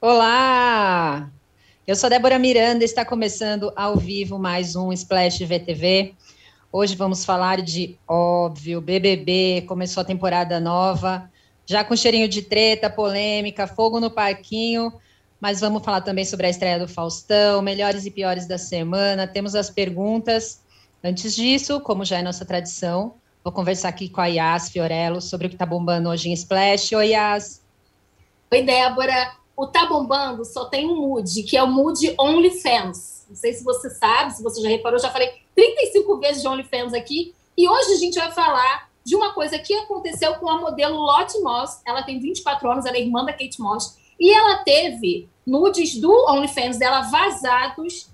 Olá! Eu sou Débora Miranda, está começando ao vivo mais um Splash VTV. Hoje vamos falar de, óbvio, BBB, começou a temporada nova, já com cheirinho de treta, polêmica, fogo no parquinho, mas vamos falar também sobre a estreia do Faustão, melhores e piores da semana, temos as perguntas. Antes disso, como já é nossa tradição, vou conversar aqui com a Yas Fiorello sobre o que está bombando hoje em Splash. Oi, Yas! Oi, Débora! O Tá Bombando só tem um mood, que é o mood OnlyFans. Não sei se você sabe, se você já reparou, já falei 35 vezes de OnlyFans aqui. E hoje a gente vai falar de uma coisa que aconteceu com a modelo Lotte Moss. Ela tem 24 anos, ela é irmã da Kate Moss. E ela teve nudes do OnlyFans dela vazados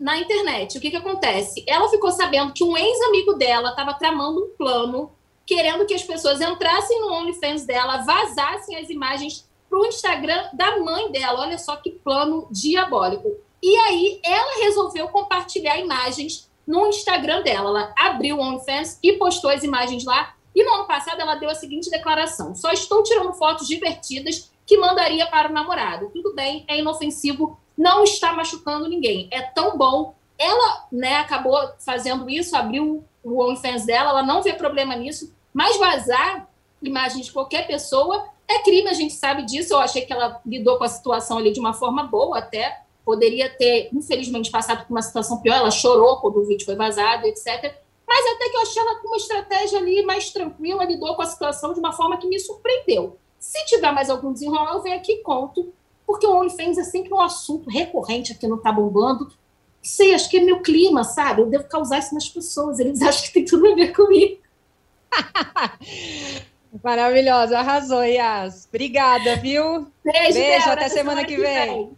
na internet. O que, que acontece? Ela ficou sabendo que um ex-amigo dela estava tramando um plano, querendo que as pessoas entrassem no OnlyFans dela, vazassem as imagens para o Instagram da mãe dela. Olha só que plano diabólico. E aí ela resolveu compartilhar imagens no Instagram dela. Ela abriu o OnlyFans e postou as imagens lá. E no ano passado ela deu a seguinte declaração: só estou tirando fotos divertidas que mandaria para o namorado. Tudo bem, é inofensivo, não está machucando ninguém. É tão bom. Ela, né, acabou fazendo isso, abriu o OnlyFans dela, ela não vê problema nisso, mas vazar imagens de qualquer pessoa é crime, a gente sabe disso. Eu achei que ela lidou com a situação ali de uma forma boa, até. Poderia ter, infelizmente, passado por uma situação pior. Ela chorou quando o vídeo foi vazado, etc. Mas até que eu achei ela com uma estratégia ali mais tranquila, lidou com a situação de uma forma que me surpreendeu. Se tiver mais algum desenrolar, eu venho aqui e conto, porque o OnlyFans é sempre um assunto recorrente aqui no Tá Bombando. Sei, acho que é meu clima, sabe? Eu devo causar isso nas pessoas, eles acham que tem tudo a ver comigo. Maravilhosa, arrasou, Yas. Obrigada, viu? Beijo, Beijo até semana, semana que, vem. vem.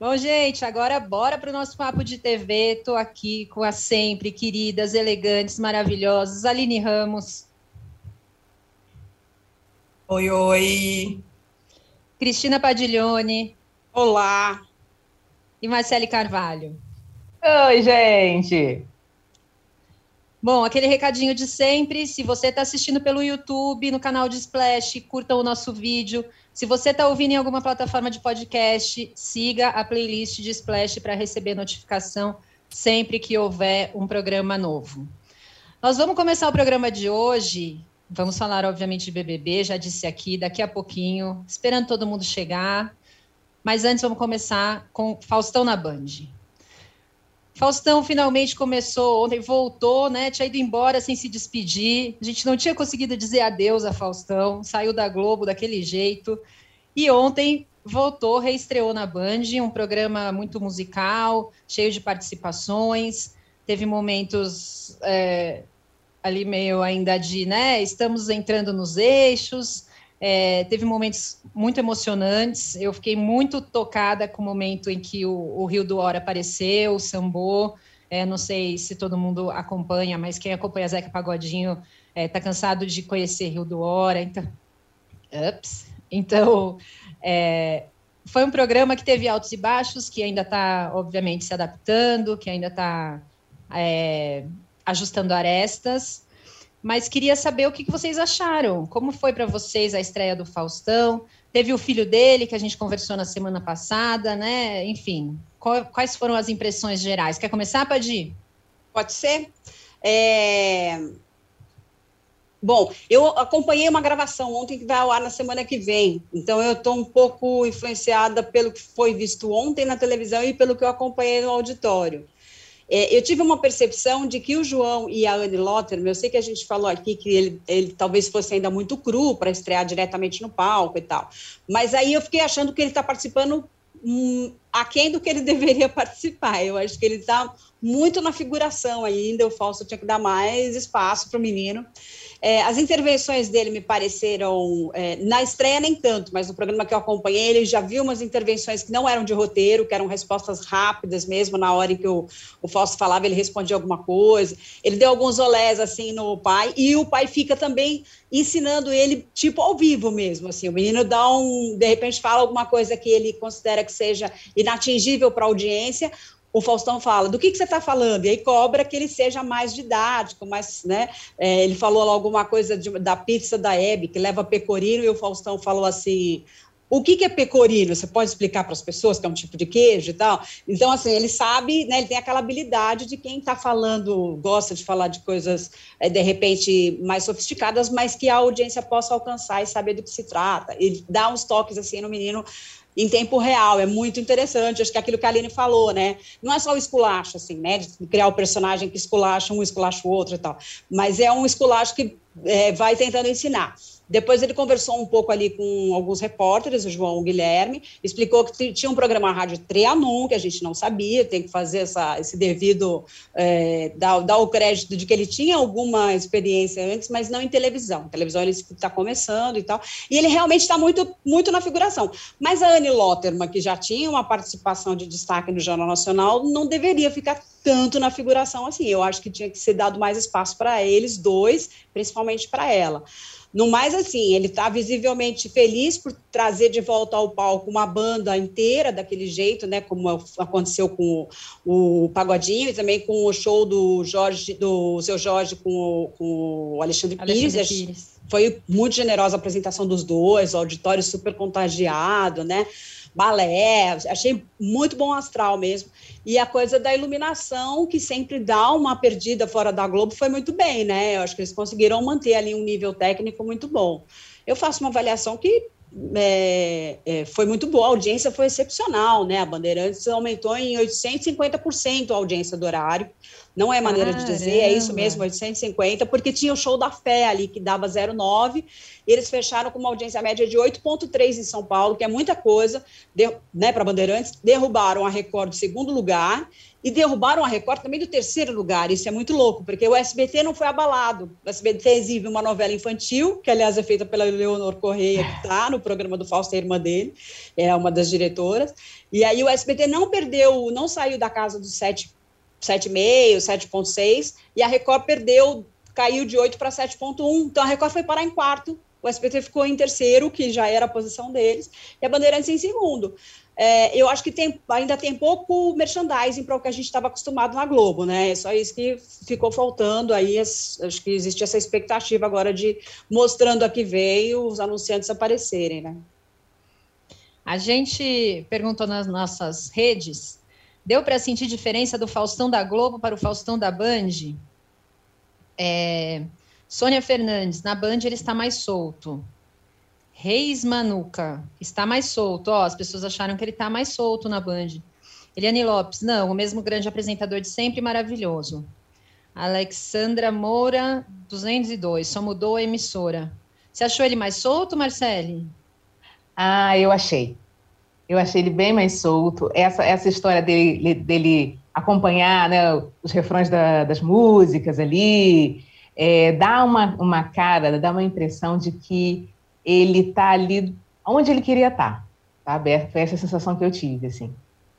Bom, gente, agora bora para o nosso papo de TV. Estou aqui com as sempre queridas, elegantes, maravilhosas, Aline Ramos. Oi, oi. Cristina Padiglione. Olá. E Marcele Carvalho. Oi, gente. Bom, aquele recadinho de sempre. Se você está assistindo pelo YouTube, no canal de Splash, curta o nosso vídeo. Se você está ouvindo em alguma plataforma de podcast, siga a playlist de Splash para receber notificação sempre que houver um programa novo. Nós vamos começar o programa de hoje. Vamos falar, obviamente, de BBB, já disse aqui, daqui a pouquinho, esperando todo mundo chegar. Mas antes, vamos começar com Faustão na Band. Faustão finalmente começou ontem, voltou, né? Tinha ido embora sem se despedir. A gente não tinha conseguido dizer adeus a Faustão, saiu da Globo daquele jeito. E ontem voltou, reestreou na Band, um programa muito musical, cheio de participações. Teve momentos é, ali meio ainda de, né? Estamos entrando nos eixos. É, teve momentos muito emocionantes. Eu fiquei muito tocada com o momento em que o, o Rio do Hora apareceu, o Sambô. É, não sei se todo mundo acompanha, mas quem acompanha Zeca Pagodinho está é, tá cansado de conhecer Rio do Hora. Então, ups. então é, foi um programa que teve altos e baixos, que ainda está, obviamente, se adaptando, que ainda está é, ajustando arestas mas queria saber o que vocês acharam. Como foi para vocês a estreia do Faustão? Teve o filho dele, que a gente conversou na semana passada, né? Enfim, quais foram as impressões gerais? Quer começar, Padir? Pode ser. É... Bom, eu acompanhei uma gravação ontem que vai ao ar na semana que vem, então eu estou um pouco influenciada pelo que foi visto ontem na televisão e pelo que eu acompanhei no auditório. É, eu tive uma percepção de que o João e a Anne Lotterman, eu sei que a gente falou aqui que ele, ele talvez fosse ainda muito cru para estrear diretamente no palco e tal, mas aí eu fiquei achando que ele está participando hum, aquém do que ele deveria participar. Eu acho que ele está muito na figuração ainda, o Fausto tinha que dar mais espaço para o menino. É, as intervenções dele me pareceram, é, na estreia nem tanto, mas no programa que eu acompanhei, ele já viu umas intervenções que não eram de roteiro, que eram respostas rápidas mesmo, na hora em que o, o Fausto falava, ele respondia alguma coisa. Ele deu alguns olés, assim, no pai, e o pai fica também ensinando ele, tipo, ao vivo mesmo, assim, o menino dá um, de repente fala alguma coisa que ele considera que seja inatingível para a audiência, o Faustão fala, do que, que você está falando? E aí cobra que ele seja mais didático, mais, né? É, ele falou alguma coisa de, da pizza da Hebe, que leva pecorino, e o Faustão falou assim, o que, que é pecorino? Você pode explicar para as pessoas que é um tipo de queijo e tal? Então, assim, ele sabe, né, ele tem aquela habilidade de quem está falando, gosta de falar de coisas, é, de repente, mais sofisticadas, mas que a audiência possa alcançar e saber do que se trata. Ele dá uns toques, assim, no menino em tempo real. É muito interessante. Acho que é aquilo que a Aline falou, né? Não é só o esculacho, assim, né? De criar o um personagem que esculacha um, esculacha o outro e tal. Mas é um esculacho que é, vai tentando ensinar. Depois ele conversou um pouco ali com alguns repórteres, o João o Guilherme, explicou que tinha um programa rádio Trianon, que a gente não sabia, tem que fazer essa, esse devido, é, dar, dar, o crédito de que ele tinha alguma experiência antes, mas não em televisão. Em televisão ele está começando e tal, e ele realmente está muito, muito na figuração. Mas a Anne Lotterman, que já tinha uma participação de destaque no Jornal Nacional, não deveria ficar tanto na figuração assim. Eu acho que tinha que ser dado mais espaço para eles dois, principalmente para ela. No mais, assim, ele está visivelmente feliz por trazer de volta ao palco uma banda inteira daquele jeito, né? Como aconteceu com o, o Pagodinho e também com o show do Jorge, do seu Jorge com o, com o Alexandre, Alexandre Pires. Pires. Foi muito generosa a apresentação dos dois, o auditório super contagiado, né? Balé, achei muito bom astral mesmo. E a coisa da iluminação, que sempre dá uma perdida fora da Globo, foi muito bem, né? Eu acho que eles conseguiram manter ali um nível técnico muito bom. Eu faço uma avaliação que é, é, foi muito boa, a audiência foi excepcional, né? A Bandeirantes aumentou em 850% a audiência do horário. Não é maneira Caramba. de dizer, é isso mesmo, 850, porque tinha o show da fé ali, que dava 0,9, eles fecharam com uma audiência média de 8,3 em São Paulo, que é muita coisa, de, né, para Bandeirantes, derrubaram a Record de segundo lugar, e derrubaram a Record também do terceiro lugar. Isso é muito louco, porque o SBT não foi abalado. O SBT exibe uma novela infantil, que aliás é feita pela Leonor Correia, que está no programa do Fausto, a irmã dele, é uma das diretoras. E aí o SBT não perdeu, não saiu da casa dos sete 7,5, 7,6, e a Record perdeu, caiu de 8 para 7,1. Então a Record foi parar em quarto, o SBT ficou em terceiro, que já era a posição deles, e a Bandeirantes em segundo. É, eu acho que tem, ainda tem pouco merchandising para o que a gente estava acostumado na Globo, né? É só isso que ficou faltando aí. Acho que existe essa expectativa agora de mostrando a que veio os anunciantes aparecerem, né? A gente perguntou nas nossas redes Deu para sentir diferença do Faustão da Globo para o Faustão da Band? É, Sônia Fernandes, na Band ele está mais solto. Reis Manuca, está mais solto. Ó, as pessoas acharam que ele está mais solto na Band. Eliane Lopes, não, o mesmo grande apresentador de sempre, maravilhoso. Alexandra Moura, 202, só mudou a emissora. Você achou ele mais solto, Marcele? Ah, eu achei. Eu achei ele bem mais solto. Essa, essa história dele, dele acompanhar né, os refrões da, das músicas ali, é, dá uma, uma cara, dá uma impressão de que ele está ali onde ele queria estar. Tá, aberto. Foi essa sensação que eu tive, assim.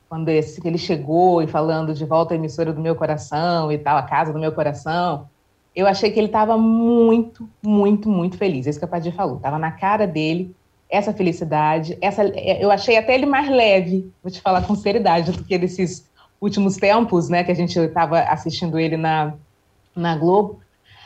Quando esse, ele chegou e falando de volta à emissora do meu coração e tal, a casa do meu coração, eu achei que ele estava muito, muito, muito feliz. É isso que a Padir falou. Estava na cara dele essa felicidade. Essa, é, eu achei até ele mais leve, vou te falar com seriedade, do que nesses últimos tempos, né, que a gente estava assistindo ele na, na Globo.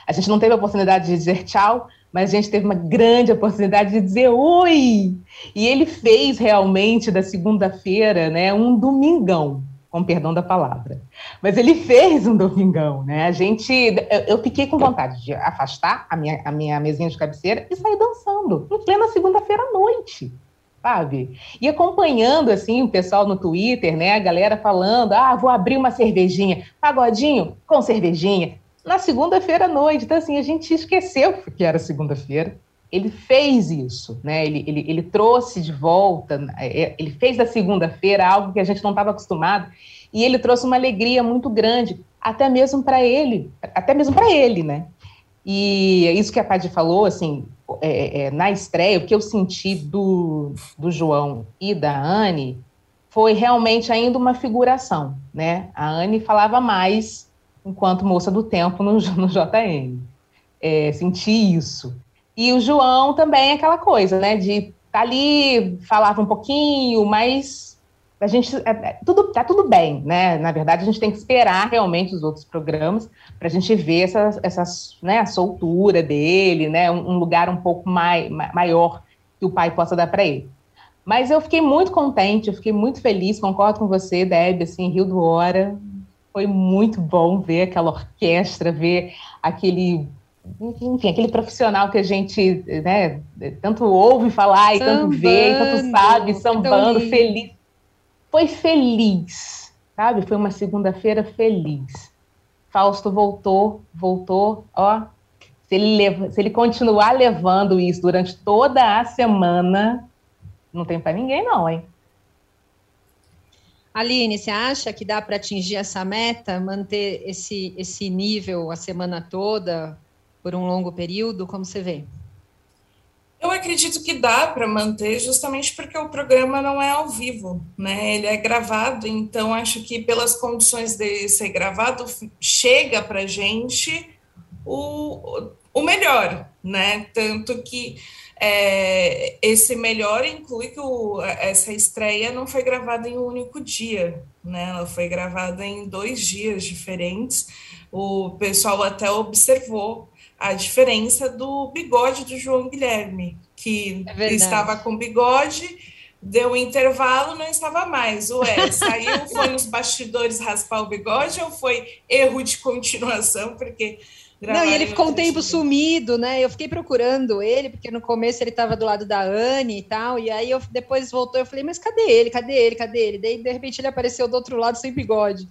A gente não teve a oportunidade de dizer tchau, mas a gente teve uma grande oportunidade de dizer oi. E ele fez realmente da segunda-feira, né, um domingão com perdão da palavra. Mas ele fez um domingão, né? A gente, eu, fiquei com vontade de afastar a minha, a minha mesinha de cabeceira e sair dançando, em plena segunda-feira à noite, sabe? E acompanhando, assim, o pessoal no Twitter, né? A galera falando, ah, vou abrir uma cervejinha, pagodinho com cervejinha, na segunda-feira à noite. Então, assim, a gente esqueceu que era segunda-feira, ele fez isso, né? Ele, ele, ele trouxe de volta, é, ele fez da segunda-feira algo que a gente não estava acostumado e ele trouxe uma alegria muito grande, até mesmo para ele, até mesmo para ele, né? E isso que a Paty falou, assim, é, é, na estreia, o que eu senti do, do João e da Anne foi realmente ainda uma figuração, né? A Anne falava mais enquanto moça do tempo no, no JN. É, senti isso. E o João também é aquela coisa, né? De tá ali, falava um pouquinho, mas a gente é, é, tudo tá tudo bem, né? Na verdade, a gente tem que esperar realmente os outros programas para a gente ver essa, essa né, a soltura dele, né? Um, um lugar um pouco mai, maior que o pai possa dar para ele. Mas eu fiquei muito contente, eu fiquei muito feliz, concordo com você, Deb, assim, Rio do Hora. Foi muito bom ver aquela orquestra, ver aquele enfim, aquele profissional que a gente né, tanto ouve falar e tanto vê, e tanto sabe, sambando, feliz. Foi feliz, sabe? Foi uma segunda-feira feliz. Fausto voltou, voltou, ó. Se ele, leva, se ele continuar levando isso durante toda a semana, não tem para ninguém, não, hein? Aline, você acha que dá para atingir essa meta, manter esse, esse nível a semana toda, por um longo período? Como você vê? Eu acredito que dá para manter, justamente porque o programa não é ao vivo, né? Ele é gravado, então acho que pelas condições de ser gravado, chega para gente o, o melhor, né? Tanto que é, esse melhor inclui que o, essa estreia não foi gravada em um único dia, né? Ela foi gravada em dois dias diferentes. O pessoal até observou a diferença do bigode do João Guilherme, que é estava com bigode, deu um intervalo, não estava mais. Ué, saiu, foi nos bastidores raspar o bigode ou foi erro de continuação? Porque não, e ele ficou um tempo sumido, né? Eu fiquei procurando ele, porque no começo ele estava do lado da Anne e tal, e aí eu depois voltou, eu falei, mas cadê ele? Cadê ele? Cadê ele? Daí, de repente, ele apareceu do outro lado sem bigode.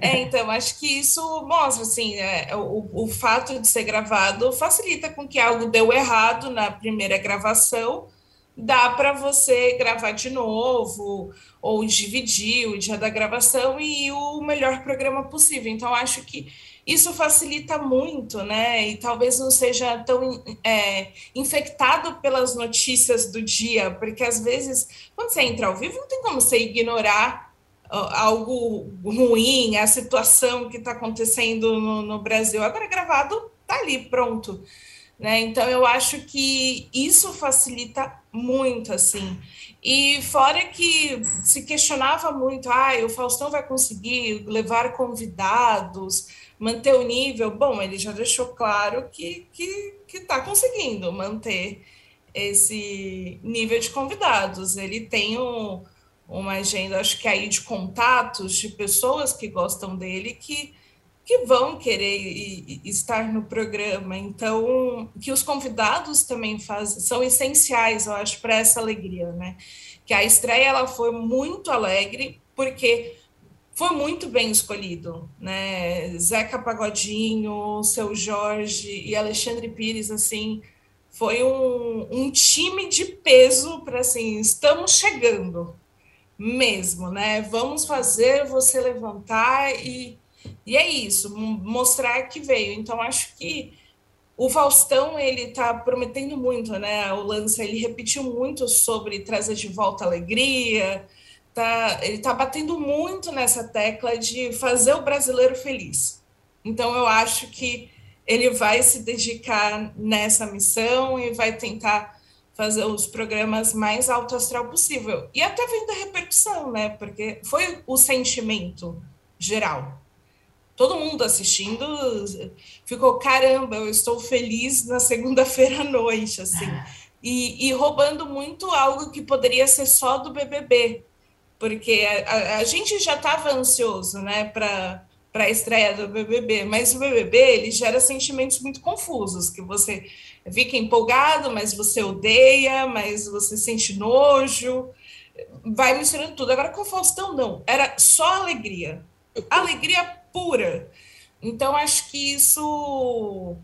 É, então, acho que isso mostra, assim, é, o, o fato de ser gravado facilita com que algo deu errado na primeira gravação, dá para você gravar de novo, ou dividir o dia da gravação e ir o melhor programa possível. Então, acho que isso facilita muito, né? E talvez não seja tão é, infectado pelas notícias do dia, porque às vezes, quando você entra ao vivo, não tem como você ignorar algo ruim, a situação que está acontecendo no, no, Brasil. Agora, gravado, tá ali, pronto. Né? Então, eu acho que isso facilita muito, assim. E fora que se questionava muito, ah, o Faustão vai conseguir levar convidados, manter o nível. Bom, ele já deixou claro que que está conseguindo manter esse nível de convidados. Ele tem um, uma agenda, acho que aí de contatos de pessoas que gostam dele que que vão querer estar no programa. Então, que os convidados também fazem, são essenciais, eu acho, para essa alegria, né? Que a estreia ela foi muito alegre, porque foi muito bem escolhido, né? Zeca Pagodinho, seu Jorge e Alexandre Pires, assim, foi um, um time de peso para assim, estamos chegando mesmo, né? Vamos fazer você levantar e e é isso, mostrar que veio. Então, acho que o Faustão, ele está prometendo muito, né? O lance, ele repetiu muito sobre trazer de volta alegria, tá, ele está batendo muito nessa tecla de fazer o brasileiro feliz. Então, eu acho que ele vai se dedicar nessa missão e vai tentar fazer os programas mais alto astral possível. E até vendo a repercussão, né? Porque foi o sentimento geral todo mundo assistindo ficou caramba, eu estou feliz na segunda-feira à noite, assim, e, e, roubando muito algo que poderia ser só do BBB, porque a, a gente já estava ansioso, né, para a estreia do BBB, mas o BBB ele gera sentimentos muito confusos, que você fica empolgado, mas você odeia, mas você sente nojo, vai misturando tudo. Agora com o Faustão não, era só alegria, alegria pura. Então, acho que isso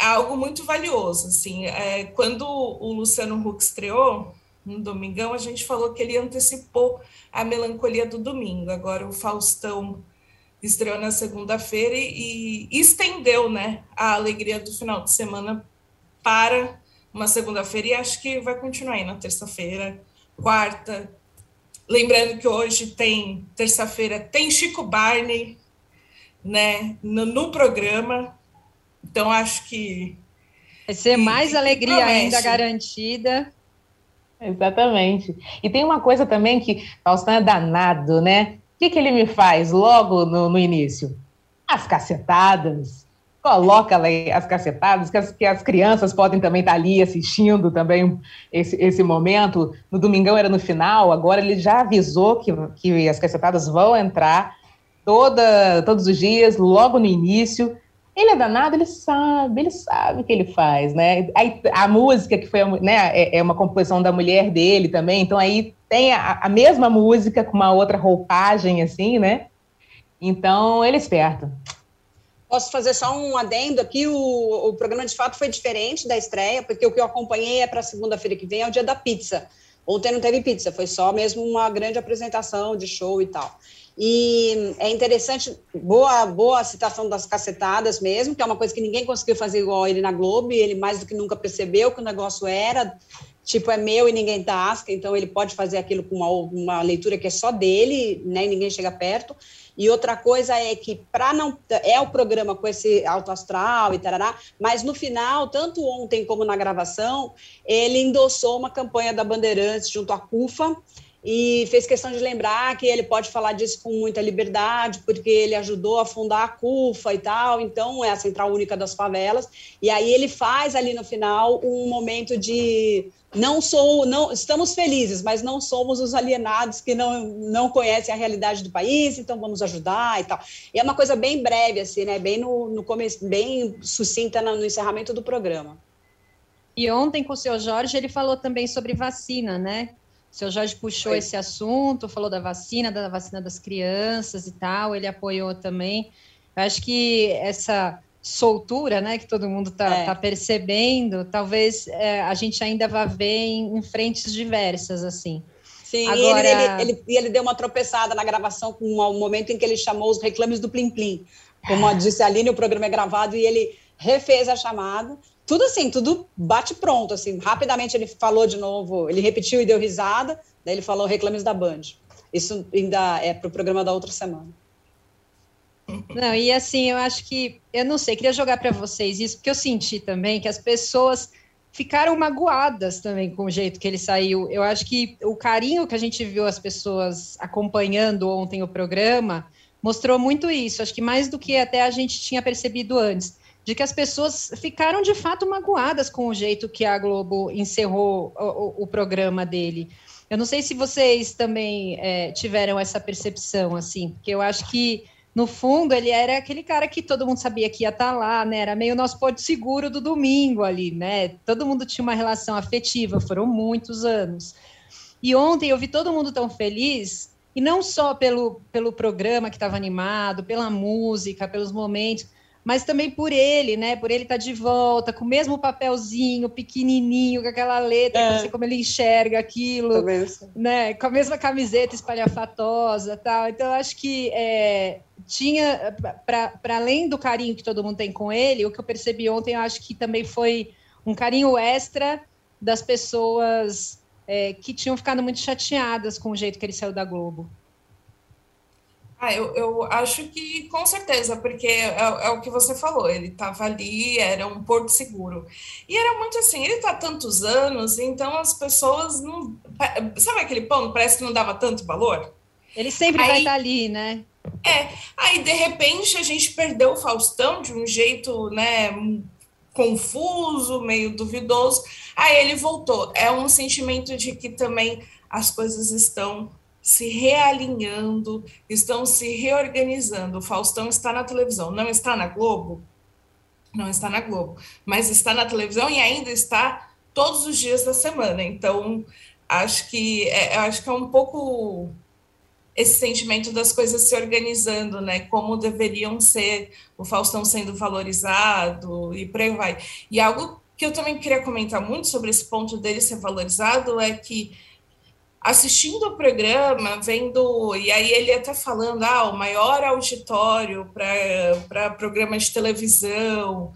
é algo muito valioso. Assim, é, quando o Luciano Huck estreou, no Domingão, a gente falou que ele antecipou a melancolia do domingo. Agora, o Faustão estreou na segunda-feira e, e estendeu né, a alegria do final de semana para uma segunda-feira e acho que vai continuar aí na terça-feira, quarta. Lembrando que hoje tem, terça-feira, tem Chico Barney, né, no, no programa. Então, acho que. Vai ser mais alegria promete. ainda garantida. Exatamente. E tem uma coisa também que Faustão é danado, né? O que, que ele me faz logo no, no início? As cacetadas. coloca as cacetadas, que as, que as crianças podem também estar ali assistindo também esse, esse momento. No Domingão era no final, agora ele já avisou que, que as cacetadas vão entrar toda, todos os dias, logo no início. Ele é danado, ele sabe, ele sabe o que ele faz, né? A música que foi, né, é, é, uma composição da mulher dele também, então aí tem a, a mesma música com uma outra roupagem, assim, né? Então, ele é esperto. Posso fazer só um adendo aqui? O, o programa de fato foi diferente da estreia, porque o que eu acompanhei é para segunda-feira que vem, é o dia da pizza. Ontem não teve pizza, foi só mesmo uma grande apresentação de show e tal. E é interessante, boa, boa citação das cacetadas mesmo, que é uma coisa que ninguém conseguiu fazer igual ele na Globo, e ele mais do que nunca percebeu que o negócio era, tipo, é meu e ninguém tasca, então ele pode fazer aquilo com uma, uma leitura que é só dele, né, e ninguém chega perto. E outra coisa é que, para não. É o programa com esse alto astral e tarará, mas no final, tanto ontem como na gravação, ele endossou uma campanha da Bandeirantes junto à CUFA e fez questão de lembrar que ele pode falar disso com muita liberdade, porque ele ajudou a fundar a CUFA e tal, então é a Central Única das Favelas. E aí ele faz ali no final um momento de não sou, não estamos felizes, mas não somos os alienados que não, não conhecem a realidade do país, então vamos ajudar e tal. E é uma coisa bem breve, assim, né? Bem no, no começo, bem sucinta no, no encerramento do programa. E ontem com o seu Jorge ele falou também sobre vacina, né? O seu Jorge puxou esse assunto, falou da vacina, da vacina das crianças e tal, ele apoiou também. Eu acho que essa soltura, né, que todo mundo está é. tá percebendo, talvez é, a gente ainda vá ver em, em frentes diversas, assim. Sim, Agora... e ele, ele, ele, ele, deu uma tropeçada na gravação com um momento em que ele chamou os reclames do Plim Plim. Como disse a Aline, o programa é gravado e ele refez a chamada. Tudo assim, tudo bate pronto, assim. Rapidamente ele falou de novo, ele repetiu e deu risada, daí ele falou reclames da Band. Isso ainda é para o programa da outra semana. Não, e assim, eu acho que, eu não sei, queria jogar para vocês isso, porque eu senti também que as pessoas ficaram magoadas também com o jeito que ele saiu. Eu acho que o carinho que a gente viu as pessoas acompanhando ontem o programa mostrou muito isso. Acho que mais do que até a gente tinha percebido antes, de que as pessoas ficaram de fato magoadas com o jeito que a Globo encerrou o, o, o programa dele. Eu não sei se vocês também é, tiveram essa percepção, assim, porque eu acho que no fundo, ele era aquele cara que todo mundo sabia que ia estar tá lá, né? Era meio nosso porto seguro do domingo ali, né? Todo mundo tinha uma relação afetiva, foram muitos anos. E ontem eu vi todo mundo tão feliz, e não só pelo, pelo programa que estava animado, pela música, pelos momentos, mas também por ele, né? Por ele estar tá de volta, com o mesmo papelzinho, pequenininho, com aquela letra, é. não sei como ele enxerga aquilo, né? Com a mesma camiseta espalhafatosa, tal. Então, eu acho que é, tinha, para além do carinho que todo mundo tem com ele, o que eu percebi ontem, eu acho que também foi um carinho extra das pessoas é, que tinham ficado muito chateadas com o jeito que ele saiu da Globo. Ah, eu, eu acho que com certeza, porque é, é o que você falou, ele estava ali, era um porto seguro. E era muito assim, ele está há tantos anos, então as pessoas não. Sabe aquele pão? Parece que não dava tanto valor? Ele sempre aí, vai estar tá ali, né? É, aí de repente a gente perdeu o Faustão de um jeito, né, confuso, meio duvidoso. Aí ele voltou. É um sentimento de que também as coisas estão se realinhando, estão se reorganizando. O Faustão está na televisão, não está na Globo? Não está na Globo, mas está na televisão e ainda está todos os dias da semana. Então, acho que é, acho que é um pouco esse sentimento das coisas se organizando, né? Como deveriam ser, o Faustão sendo valorizado e por aí vai. E algo que eu também queria comentar muito sobre esse ponto dele ser valorizado é que assistindo o programa, vendo, e aí ele até falando, ah, o maior auditório para programa de televisão,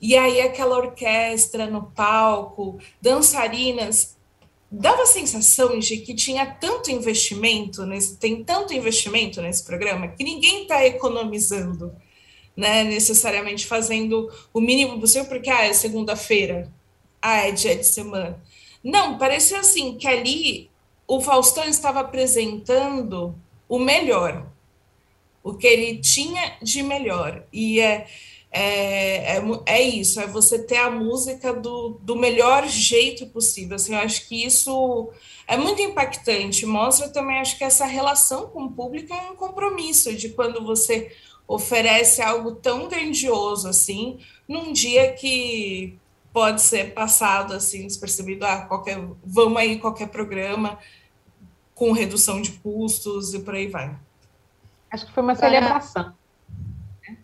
e aí aquela orquestra no palco, dançarinas, dava a sensação de que tinha tanto investimento, nesse, tem tanto investimento nesse programa, que ninguém está economizando, né, necessariamente fazendo o mínimo possível, porque, ah, é segunda-feira, ah, é dia de semana. Não, parecia assim, que ali o Faustão estava apresentando o melhor, o que ele tinha de melhor. E é, é, é, é, isso, é você ter a música do, do melhor jeito possível. Assim, eu acho que isso é muito impactante. Mostra também, acho que essa relação com o público é um compromisso de quando você oferece algo tão grandioso assim, num dia que pode ser passado assim despercebido, ah, qualquer, vamos aí qualquer programa com redução de custos e por aí vai. Acho que foi uma celebração.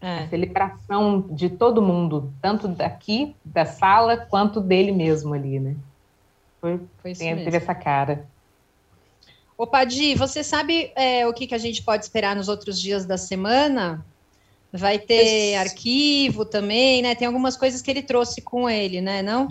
É. Celebração de todo mundo, tanto daqui, da sala, quanto dele mesmo ali, né? Foi, Foi isso tem, teve essa cara. Ô, Padi, você sabe é, o que, que a gente pode esperar nos outros dias da semana? Vai ter arquivo também, né? Tem algumas coisas que ele trouxe com ele, né? Não?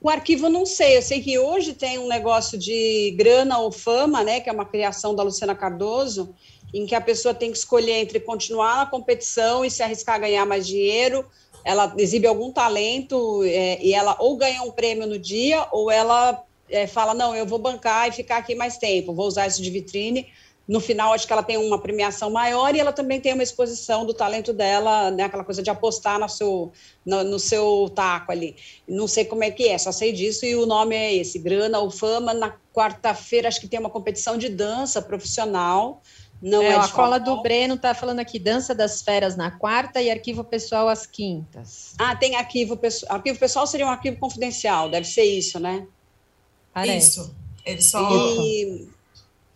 O arquivo não sei, eu sei que hoje tem um negócio de grana ou fama, né? Que é uma criação da Luciana Cardoso, em que a pessoa tem que escolher entre continuar na competição e se arriscar a ganhar mais dinheiro. Ela exibe algum talento é, e ela ou ganha um prêmio no dia, ou ela é, fala: não, eu vou bancar e ficar aqui mais tempo, vou usar isso de vitrine. No final, acho que ela tem uma premiação maior e ela também tem uma exposição do talento dela, né, aquela coisa de apostar no seu, no, no seu taco ali. Não sei como é que é, só sei disso e o nome é esse: Grana ou Fama. Na quarta-feira, acho que tem uma competição de dança profissional não é, é a cola do Breno está falando aqui, dança das feras na quarta e arquivo pessoal às quintas. Ah, tem arquivo pessoal. Arquivo pessoal seria um arquivo confidencial, deve ser isso, né? Parece. Isso. Ele só. E,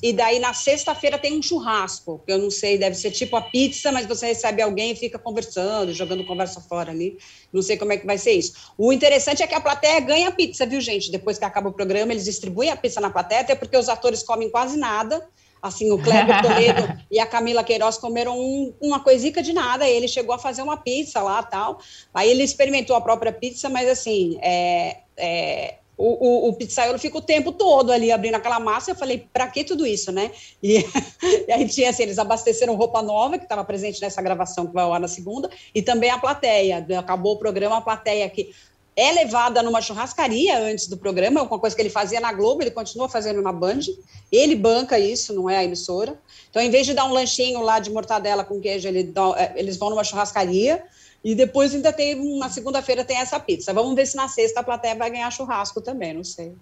e daí na sexta-feira tem um churrasco, que eu não sei, deve ser tipo a pizza, mas você recebe alguém e fica conversando, jogando conversa fora ali. Não sei como é que vai ser isso. O interessante é que a plateia ganha pizza, viu, gente? Depois que acaba o programa, eles distribuem a pizza na plateia, até porque os atores comem quase nada Assim, o Kleber Toledo e a Camila Queiroz comeram um, uma coisica de nada. ele chegou a fazer uma pizza lá tal. Aí ele experimentou a própria pizza, mas assim, é, é, o, o, o pizzaiolo fica o tempo todo ali abrindo aquela massa. Eu falei, para que tudo isso, né? E, e, aí tinha assim, eles abasteceram roupa nova, que estava presente nessa gravação que vai ao ar na segunda, e também a plateia. Acabou o programa, a plateia aqui é levada numa churrascaria antes do programa, é uma coisa que ele fazia na Globo, ele continua fazendo na Band, ele banca isso, não é a emissora. Então, em vez de dar um lanchinho lá de mortadela com queijo, ele dá, é, eles vão numa churrascaria, e depois ainda tem, na segunda-feira tem essa pizza. Vamos ver se na sexta a plateia vai ganhar churrasco também, não sei.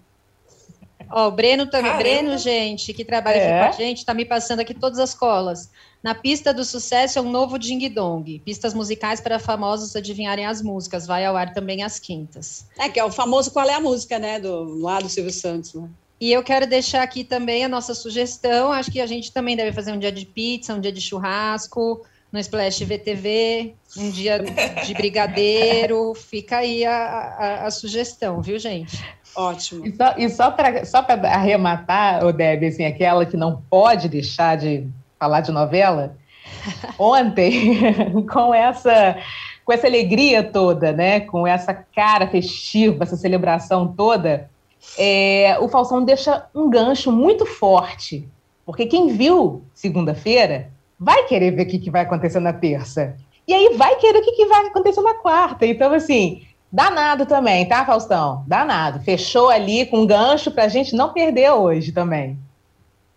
Ó, o Breno também, Breno, gente, que trabalha é. aqui com a gente, está me passando aqui todas as colas. Na pista do sucesso é um novo Ding Dong, pistas musicais para famosos adivinharem as músicas. Vai ao ar também às quintas. É, que é o famoso Qual é a Música, né? Do, lá do Silvio Santos, né? E eu quero deixar aqui também a nossa sugestão. Acho que a gente também deve fazer um dia de pizza, um dia de churrasco, no Splash VTV, um dia de brigadeiro. Fica aí a, a, a sugestão, viu, gente? Ótimo. E só, e só para só arrematar, o Deb, assim, aquela que não pode deixar de falar de novela, ontem, com essa com essa alegria toda, né, com essa cara festiva, essa celebração toda, é, o Falsão deixa um gancho muito forte, porque quem viu segunda-feira vai querer ver o que, que vai acontecer na terça. E aí vai querer o que, que vai acontecer na quarta. Então, assim, danado também, tá, Faustão? Danado. Fechou ali com um gancho para a gente não perder hoje também.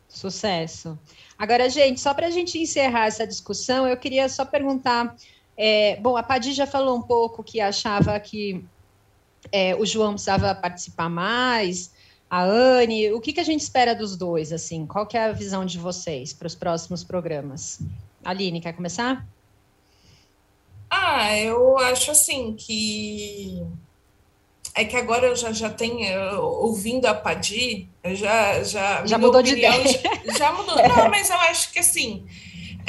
Sucesso. Agora, gente, só para a gente encerrar essa discussão, eu queria só perguntar. É, bom, a Padi já falou um pouco que achava que é, o João precisava participar mais, a Anne. O que, que a gente espera dos dois? Assim, qual que é a visão de vocês para os próximos programas? Aline, quer começar? Ah, eu acho assim que é que agora eu já, já tenho, ouvindo a Padi, eu já. Já, já mudou opinião, de ideia. Já, já, mudou. Não, mas eu acho que assim.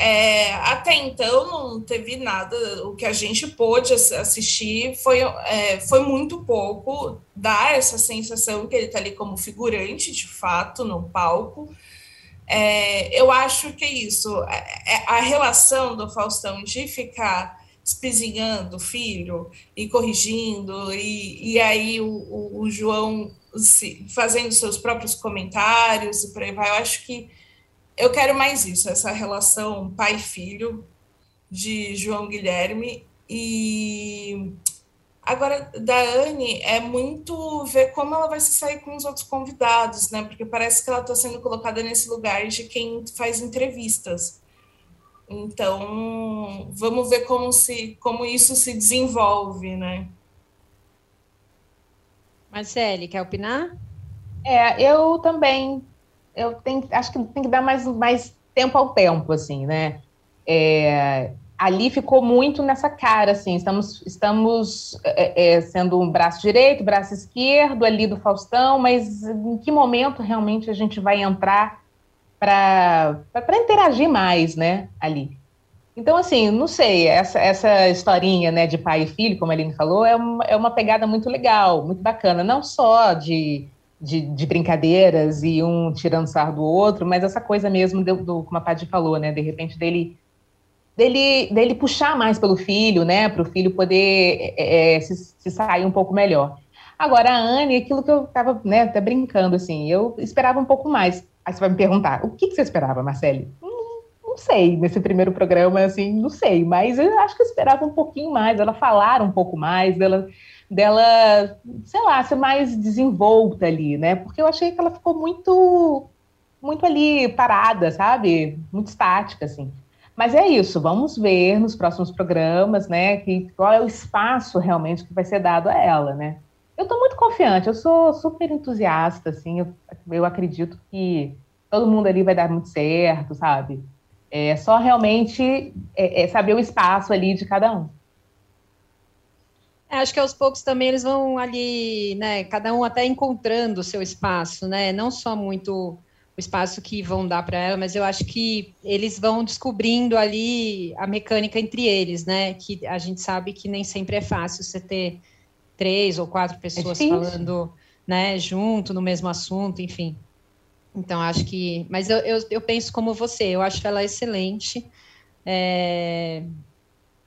É, até então não teve nada. O que a gente pôde assistir foi, é, foi muito pouco. Dá essa sensação que ele está ali como figurante, de fato, no palco. É, eu acho que é isso. É, é, a relação do Faustão de ficar espizinhando o filho e corrigindo, e, e aí o, o, o João se, fazendo seus próprios comentários e por aí vai. Eu acho que eu quero mais isso, essa relação pai-filho de João Guilherme. E agora, da Anne, é muito ver como ela vai se sair com os outros convidados, né? Porque parece que ela está sendo colocada nesse lugar de quem faz entrevistas Então, vamos ver como, se, como isso se desenvolve, né? Marcele, quer opinar? É, eu também. Eu tenho, acho que tem que dar mais, mais tempo ao tempo, assim, né? É, ali ficou muito nessa cara, assim, estamos, estamos é, é, sendo um braço direito, braço esquerdo ali do Faustão, mas em que momento realmente a gente vai entrar para interagir mais, né, ali? Então, assim, não sei, essa, essa historinha, né, de pai e filho, como a Aline falou, é uma, é uma pegada muito legal, muito bacana, não só de, de, de brincadeiras e um tirando sarro do outro, mas essa coisa mesmo, do, do, como a Paty falou, né, de repente dele dele, dele puxar mais pelo filho, né, para o filho poder é, é, se, se, sair um pouco melhor. Agora, a Anne, aquilo que eu estava né, até brincando, assim, eu esperava um pouco mais. Aí você vai me perguntar, o que, que você esperava, Marcele? Hum, não sei, nesse primeiro programa, assim, não sei, mas eu acho que eu esperava um pouquinho mais, ela falar um pouco mais, dela, dela, sei lá, ser mais desenvolta ali, né, porque eu achei que ela ficou muito, muito ali parada, sabe, muito estática, assim. Mas é isso, vamos ver nos próximos programas, né, que, qual é o espaço realmente que vai ser dado a ela, né. Eu estou muito confiante, eu sou super entusiasta, assim, eu, eu acredito que todo mundo ali vai dar muito certo, sabe? É só realmente é, é saber o espaço ali de cada um. É, acho que aos poucos também eles vão ali, né, cada um até encontrando o seu espaço, né, não só muito o espaço que vão dar para ela, mas eu acho que eles vão descobrindo ali a mecânica entre eles, né? Que a gente sabe que nem sempre é fácil você ter três ou quatro é pessoas é falando, né, junto no mesmo assunto, enfim. Então acho que, mas eu, eu, eu penso como você, eu acho ela excelente. É...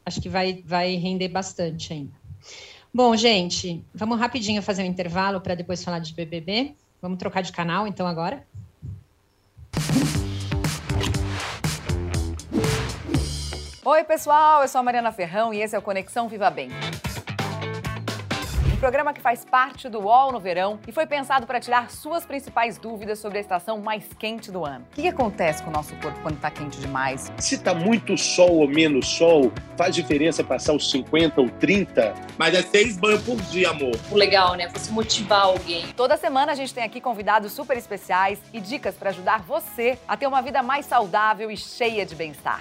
Acho que vai, vai render bastante ainda. Bom, gente, vamos rapidinho fazer um intervalo para depois falar de BBB. Vamos trocar de canal, então, agora. Oi, pessoal, eu sou a Mariana Ferrão e esse é o Conexão Viva Bem. Um programa que faz parte do UOL no verão e foi pensado para tirar suas principais dúvidas sobre a estação mais quente do ano. O que, que acontece com o nosso corpo quando está quente demais? Se está muito sol ou menos sol, faz diferença passar os 50 ou 30? Mas é seis banhos por dia, amor. O legal, né? Você motivar alguém. Toda semana a gente tem aqui convidados super especiais e dicas para ajudar você a ter uma vida mais saudável e cheia de bem-estar.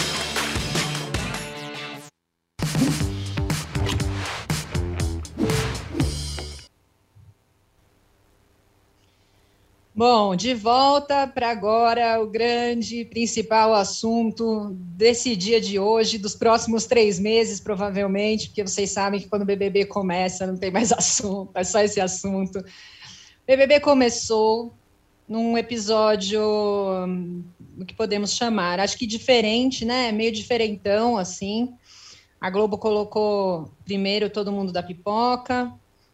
Bom, de volta para agora o grande principal assunto desse dia de hoje, dos próximos três meses, provavelmente, porque vocês sabem que quando o BBB começa não tem mais assunto, é só esse assunto. O BBB começou num episódio o que podemos chamar, acho que diferente, né? Meio diferentão assim. A Globo colocou primeiro todo mundo da pipoca,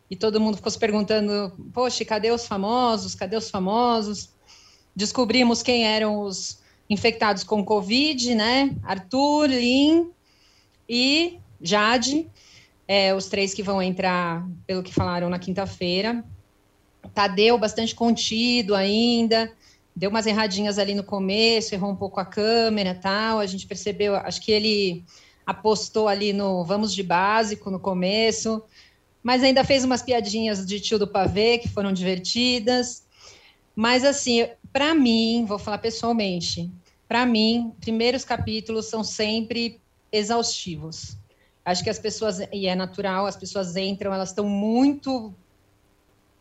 e todo mundo ficou se perguntando: poxa, cadê os famosos? Cadê os famosos? Descobrimos quem eram os infectados com Covid, né? Arthur, Lin e Jade, é, os três que vão entrar, pelo que falaram na quinta-feira. Tadeu, bastante contido ainda, deu umas erradinhas ali no começo, errou um pouco a câmera tal. A gente percebeu, acho que ele apostou ali no vamos de básico no começo mas ainda fez umas piadinhas de tio do pavê que foram divertidas. Mas assim, para mim, vou falar pessoalmente, para mim, primeiros capítulos são sempre exaustivos. Acho que as pessoas, e é natural, as pessoas entram, elas estão muito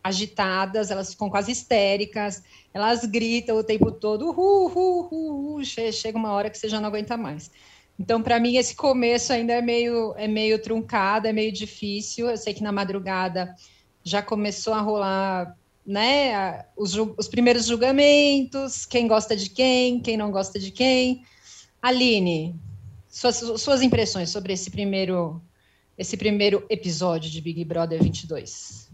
agitadas, elas ficam quase histéricas, elas gritam o tempo todo, uh, uh, uh, uh, chega uma hora que você já não aguenta mais. Então, para mim, esse começo ainda é meio, é meio truncado, é meio difícil. Eu sei que na madrugada já começou a rolar né, os, os primeiros julgamentos, quem gosta de quem, quem não gosta de quem. Aline, suas, suas impressões sobre esse primeiro, esse primeiro episódio de Big Brother 22.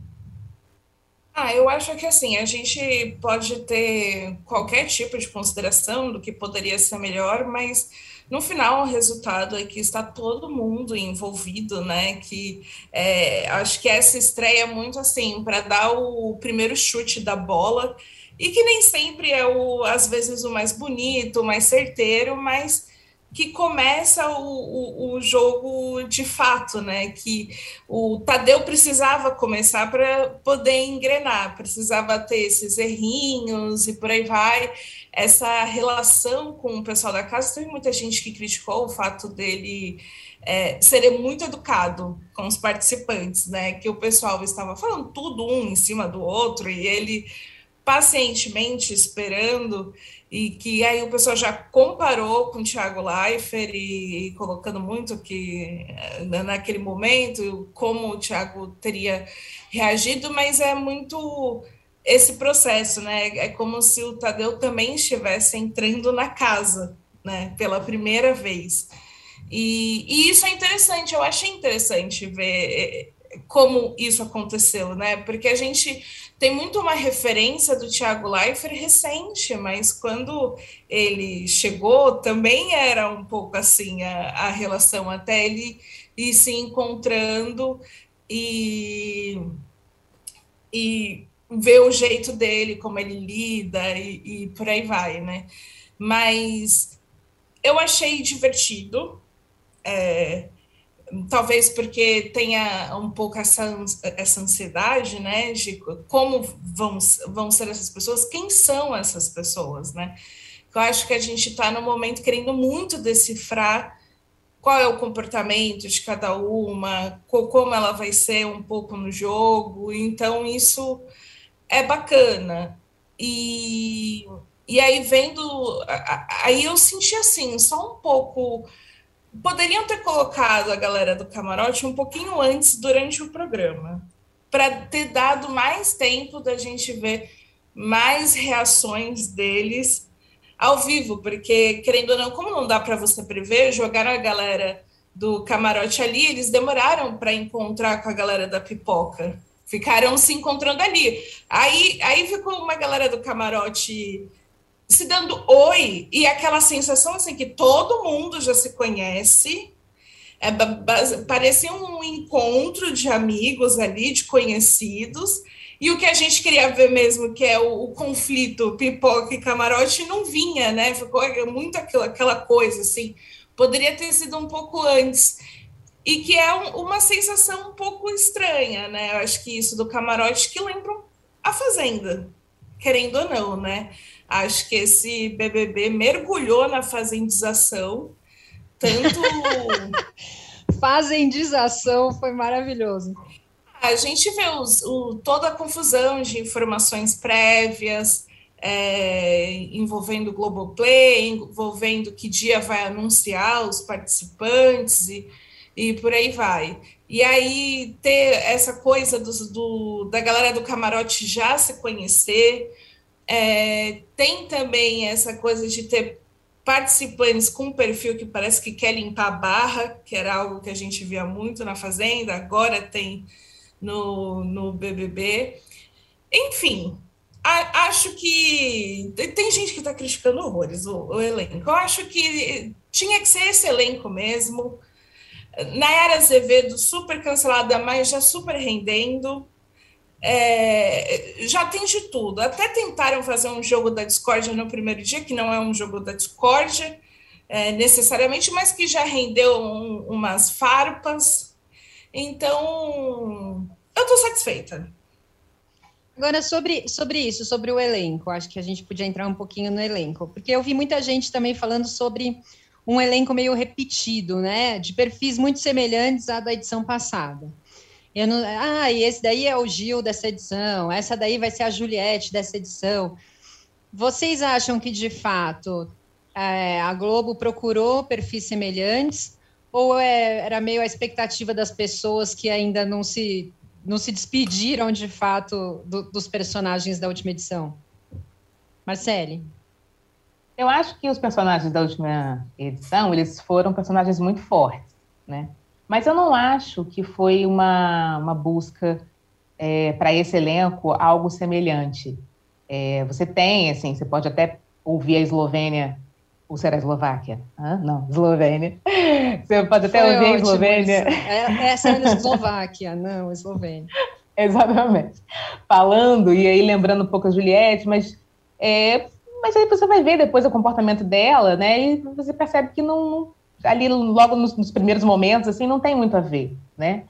Ah, eu acho que assim, a gente pode ter qualquer tipo de consideração do que poderia ser melhor, mas no final o resultado é que está todo mundo envolvido, né? Que é, acho que essa estreia é muito assim para dar o primeiro chute da bola e que nem sempre é o, às vezes, o mais bonito, o mais certeiro, mas que começa o, o, o, jogo de fato, né? Que o Tadeu precisava começar para poder engrenar, precisava ter esses errinhos e por aí vai. Essa relação com o pessoal da casa, teve muita gente que criticou o fato dele é, ser muito educado com os participantes, né? Que o pessoal estava falando tudo um em cima do outro e ele pacientemente esperando e que aí o pessoal já comparou com o Thiago Leifert e, e, colocando muito que né, naquele momento como o Thiago teria reagido, mas é muito esse processo, né? É como se o Tadeu também estivesse entrando na casa, né? Pela primeira vez. E, e isso é interessante, eu achei interessante ver eh, como isso aconteceu, né? Porque a gente tem muito uma referência do Tiago Leifert recente, mas quando ele chegou também era um pouco assim a, a relação até ele ir se encontrando e, e ver o jeito dele, como ele lida e, e por aí vai, né? Mas eu achei divertido. É, talvez porque tenha um pouco essa, essa ansiedade, né, de como vão, vão ser essas pessoas, quem são essas pessoas, né? Eu acho que a gente está no momento querendo muito decifrar qual é o comportamento de cada uma, como ela vai ser um pouco no jogo, então isso é bacana. E, e aí vendo, aí eu senti assim, só um pouco poderiam ter colocado a galera do camarote um pouquinho antes durante o programa, para ter dado mais tempo da gente ver mais reações deles ao vivo, porque querendo ou não, como não dá para você prever, jogaram a galera do camarote ali, eles demoraram para encontrar com a galera da pipoca. Ficaram se encontrando ali. Aí, aí ficou uma galera do camarote se dando oi e aquela sensação assim que todo mundo já se conhece. É, parecia um encontro de amigos ali, de conhecidos. E o que a gente queria ver mesmo, que é o, o conflito pipoca e camarote, não vinha, né? Ficou muito aquilo, aquela coisa assim. Poderia ter sido um pouco antes. E que é um, uma sensação um pouco estranha, né? Eu acho que isso do camarote que lembra a Fazenda, querendo ou não, né? Acho que esse BBB mergulhou na fazendização, tanto. fazendização foi maravilhoso. A gente vê os, o, toda a confusão de informações prévias é, envolvendo o Globoplay, envolvendo que dia vai anunciar os participantes e, e por aí vai. E aí ter essa coisa do, do, da galera do camarote já se conhecer, é, tem também essa coisa de ter participantes com um perfil que parece que quer limpar a barra, que era algo que a gente via muito na Fazenda, agora tem no, no BBB. Enfim, a, acho que. Tem gente que está criticando horrores o, o, elenco. Eu acho que tinha que ser esse elenco mesmo. Nayara Azevedo, super cancelada, mas já super rendendo é, já tem de tudo. Até tentaram fazer um jogo da discórdia no primeiro dia, que não é um jogo da discórdia é, necessariamente, mas que já rendeu um, umas farpas. Então, eu estou satisfeita. Agora, sobre, sobre isso, sobre o elenco, acho que a gente podia entrar um pouquinho no elenco, porque eu vi muita gente também falando sobre um elenco meio repetido, né? De perfis muito semelhantes à da edição passada. Eu não, ah, e esse daí é o Gil dessa edição, essa daí vai ser a Juliette dessa edição. Vocês acham que, de fato, é, a Globo procurou perfis semelhantes ou é, era meio a expectativa das pessoas que ainda não se, não se despediram, de fato, do, dos personagens da última edição? Marcele? Eu acho que os personagens da última edição, eles foram personagens muito fortes, né? Mas eu não acho que foi uma, uma busca é, para esse elenco algo semelhante. É, você tem, assim, você pode até ouvir a Eslovênia, ou será a Eslováquia? Ah, não, Eslovênia. Você pode até Foi ouvir a Eslovênia. É, essa é a Eslováquia, não, Eslovênia. Exatamente. Falando, e aí lembrando um pouco a Juliette, mas é, mas aí você vai ver depois o comportamento dela, né? E você percebe que não, ali logo nos, nos primeiros momentos, assim, não tem muito a ver, né?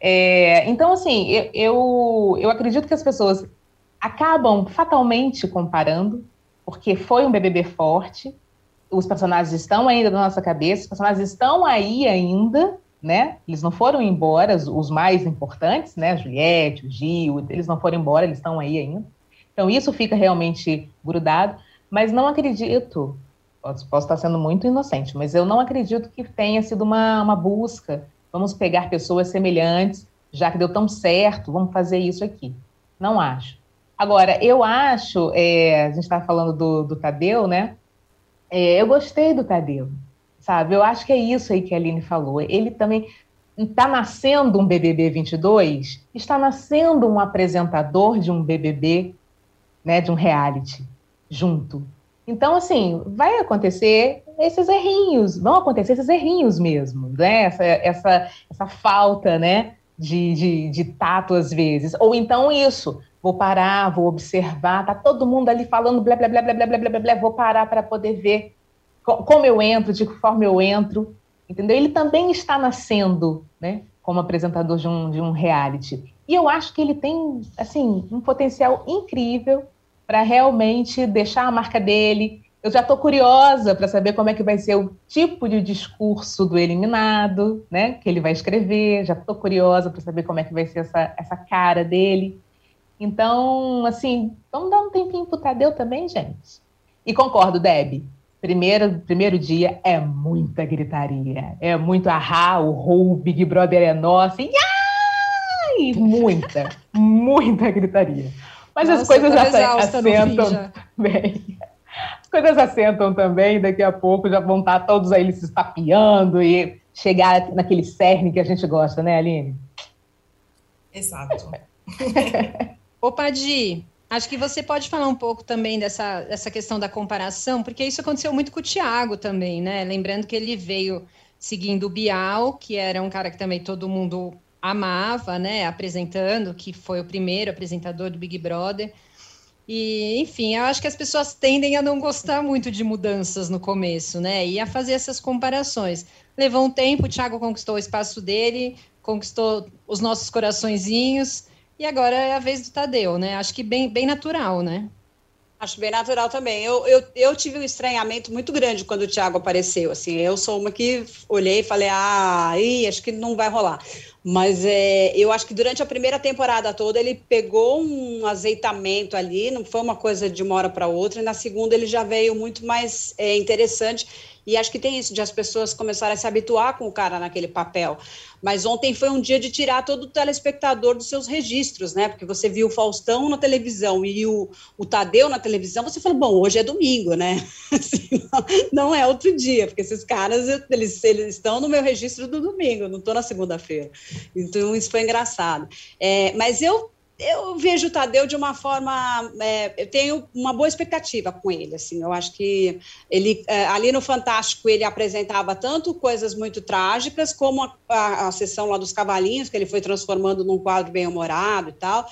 É, então, assim, eu, eu, eu acredito que as pessoas acabam fatalmente comparando, porque foi um BBB forte, os personagens estão ainda na nossa cabeça, os personagens estão aí ainda, né? Eles não foram embora, os, os mais importantes, né? Juliette, o Gil, eles não foram embora, eles estão aí ainda. Então, isso fica realmente grudado, mas não acredito, posso, estar sendo muito inocente, mas eu não acredito que tenha sido uma, uma busca, vamos pegar pessoas semelhantes, já que deu tão certo, vamos fazer isso aqui. Não acho. Agora, eu acho, é, a gente estava falando do, do Tadeu, né? É, eu gostei do Tadeu, sabe? Eu acho que é isso aí que a Aline falou. Ele também está nascendo um BBB 22, está nascendo um apresentador de um BBB né, de um reality junto. Então, assim, vai acontecer esses errinhos, vão acontecer esses errinhos mesmo, né? Essa, essa, essa falta, né? De, de, de tato às vezes. Ou então isso, vou parar, vou observar, tá todo mundo ali falando blá, blá, blá, blá, blá, blá, blá, blá vou parar para poder ver como eu entro, de que forma eu entro, entendeu? Ele também está nascendo, né? Como apresentador de um, de um reality. E eu acho que ele tem, assim, um potencial incrível para realmente deixar a marca dele. Eu já estou curiosa para saber como é que vai ser o tipo de discurso do eliminado, né? Que ele vai escrever. Já estou curiosa para saber como é que vai ser essa, essa cara dele. Então, assim, vamos dar um tempinho pro Tadeu também, gente. E concordo, Deb. Primeiro, primeiro dia é muita gritaria. É muito ahá, o rou, Big Brother é nosso. E ai, muita, muita gritaria. Mas Nossa, as coisas assentam também. As coisas assentam também, daqui a pouco já vão estar todos aí se estapeando e chegar naquele cerne que a gente gosta, né, Aline? Exato. Ô, Padi, acho que você pode falar um pouco também dessa, dessa questão da comparação, porque isso aconteceu muito com o Thiago também, né? Lembrando que ele veio seguindo o Bial, que era um cara que também todo mundo amava, né, apresentando, que foi o primeiro apresentador do Big Brother. E, enfim, eu acho que as pessoas tendem a não gostar muito de mudanças no começo, né? E a fazer essas comparações. Levou um tempo, o Thiago conquistou o espaço dele, conquistou os nossos coraçõezinhos, e agora é a vez do Tadeu, né? Acho que bem, bem natural, né? Acho bem natural também. Eu, eu, eu tive um estranhamento muito grande quando o Thiago apareceu. Assim, eu sou uma que olhei e falei, ah, aí, acho que não vai rolar. Mas é, eu acho que durante a primeira temporada toda ele pegou um azeitamento ali, não foi uma coisa de uma hora para outra, e na segunda ele já veio muito mais é, interessante e acho que tem isso de as pessoas começarem a se habituar com o cara naquele papel. Mas ontem foi um dia de tirar todo o telespectador dos seus registros, né? Porque você viu o Faustão na televisão e o, o Tadeu na televisão, você falou, bom, hoje é domingo, né? Assim, não, não, é outro dia, porque esses caras, eles, eles estão no meu registro do domingo, não estou na segunda-feira. Então, isso foi engraçado. É, mas eu eu vejo o Tadeu de uma forma. É, eu tenho uma boa expectativa com ele. Assim, eu acho que ele é, ali no Fantástico ele apresentava tanto coisas muito trágicas, como a, a, a, sessão lá dos cavalinhos, que ele foi transformando num quadro bem humorado e tal.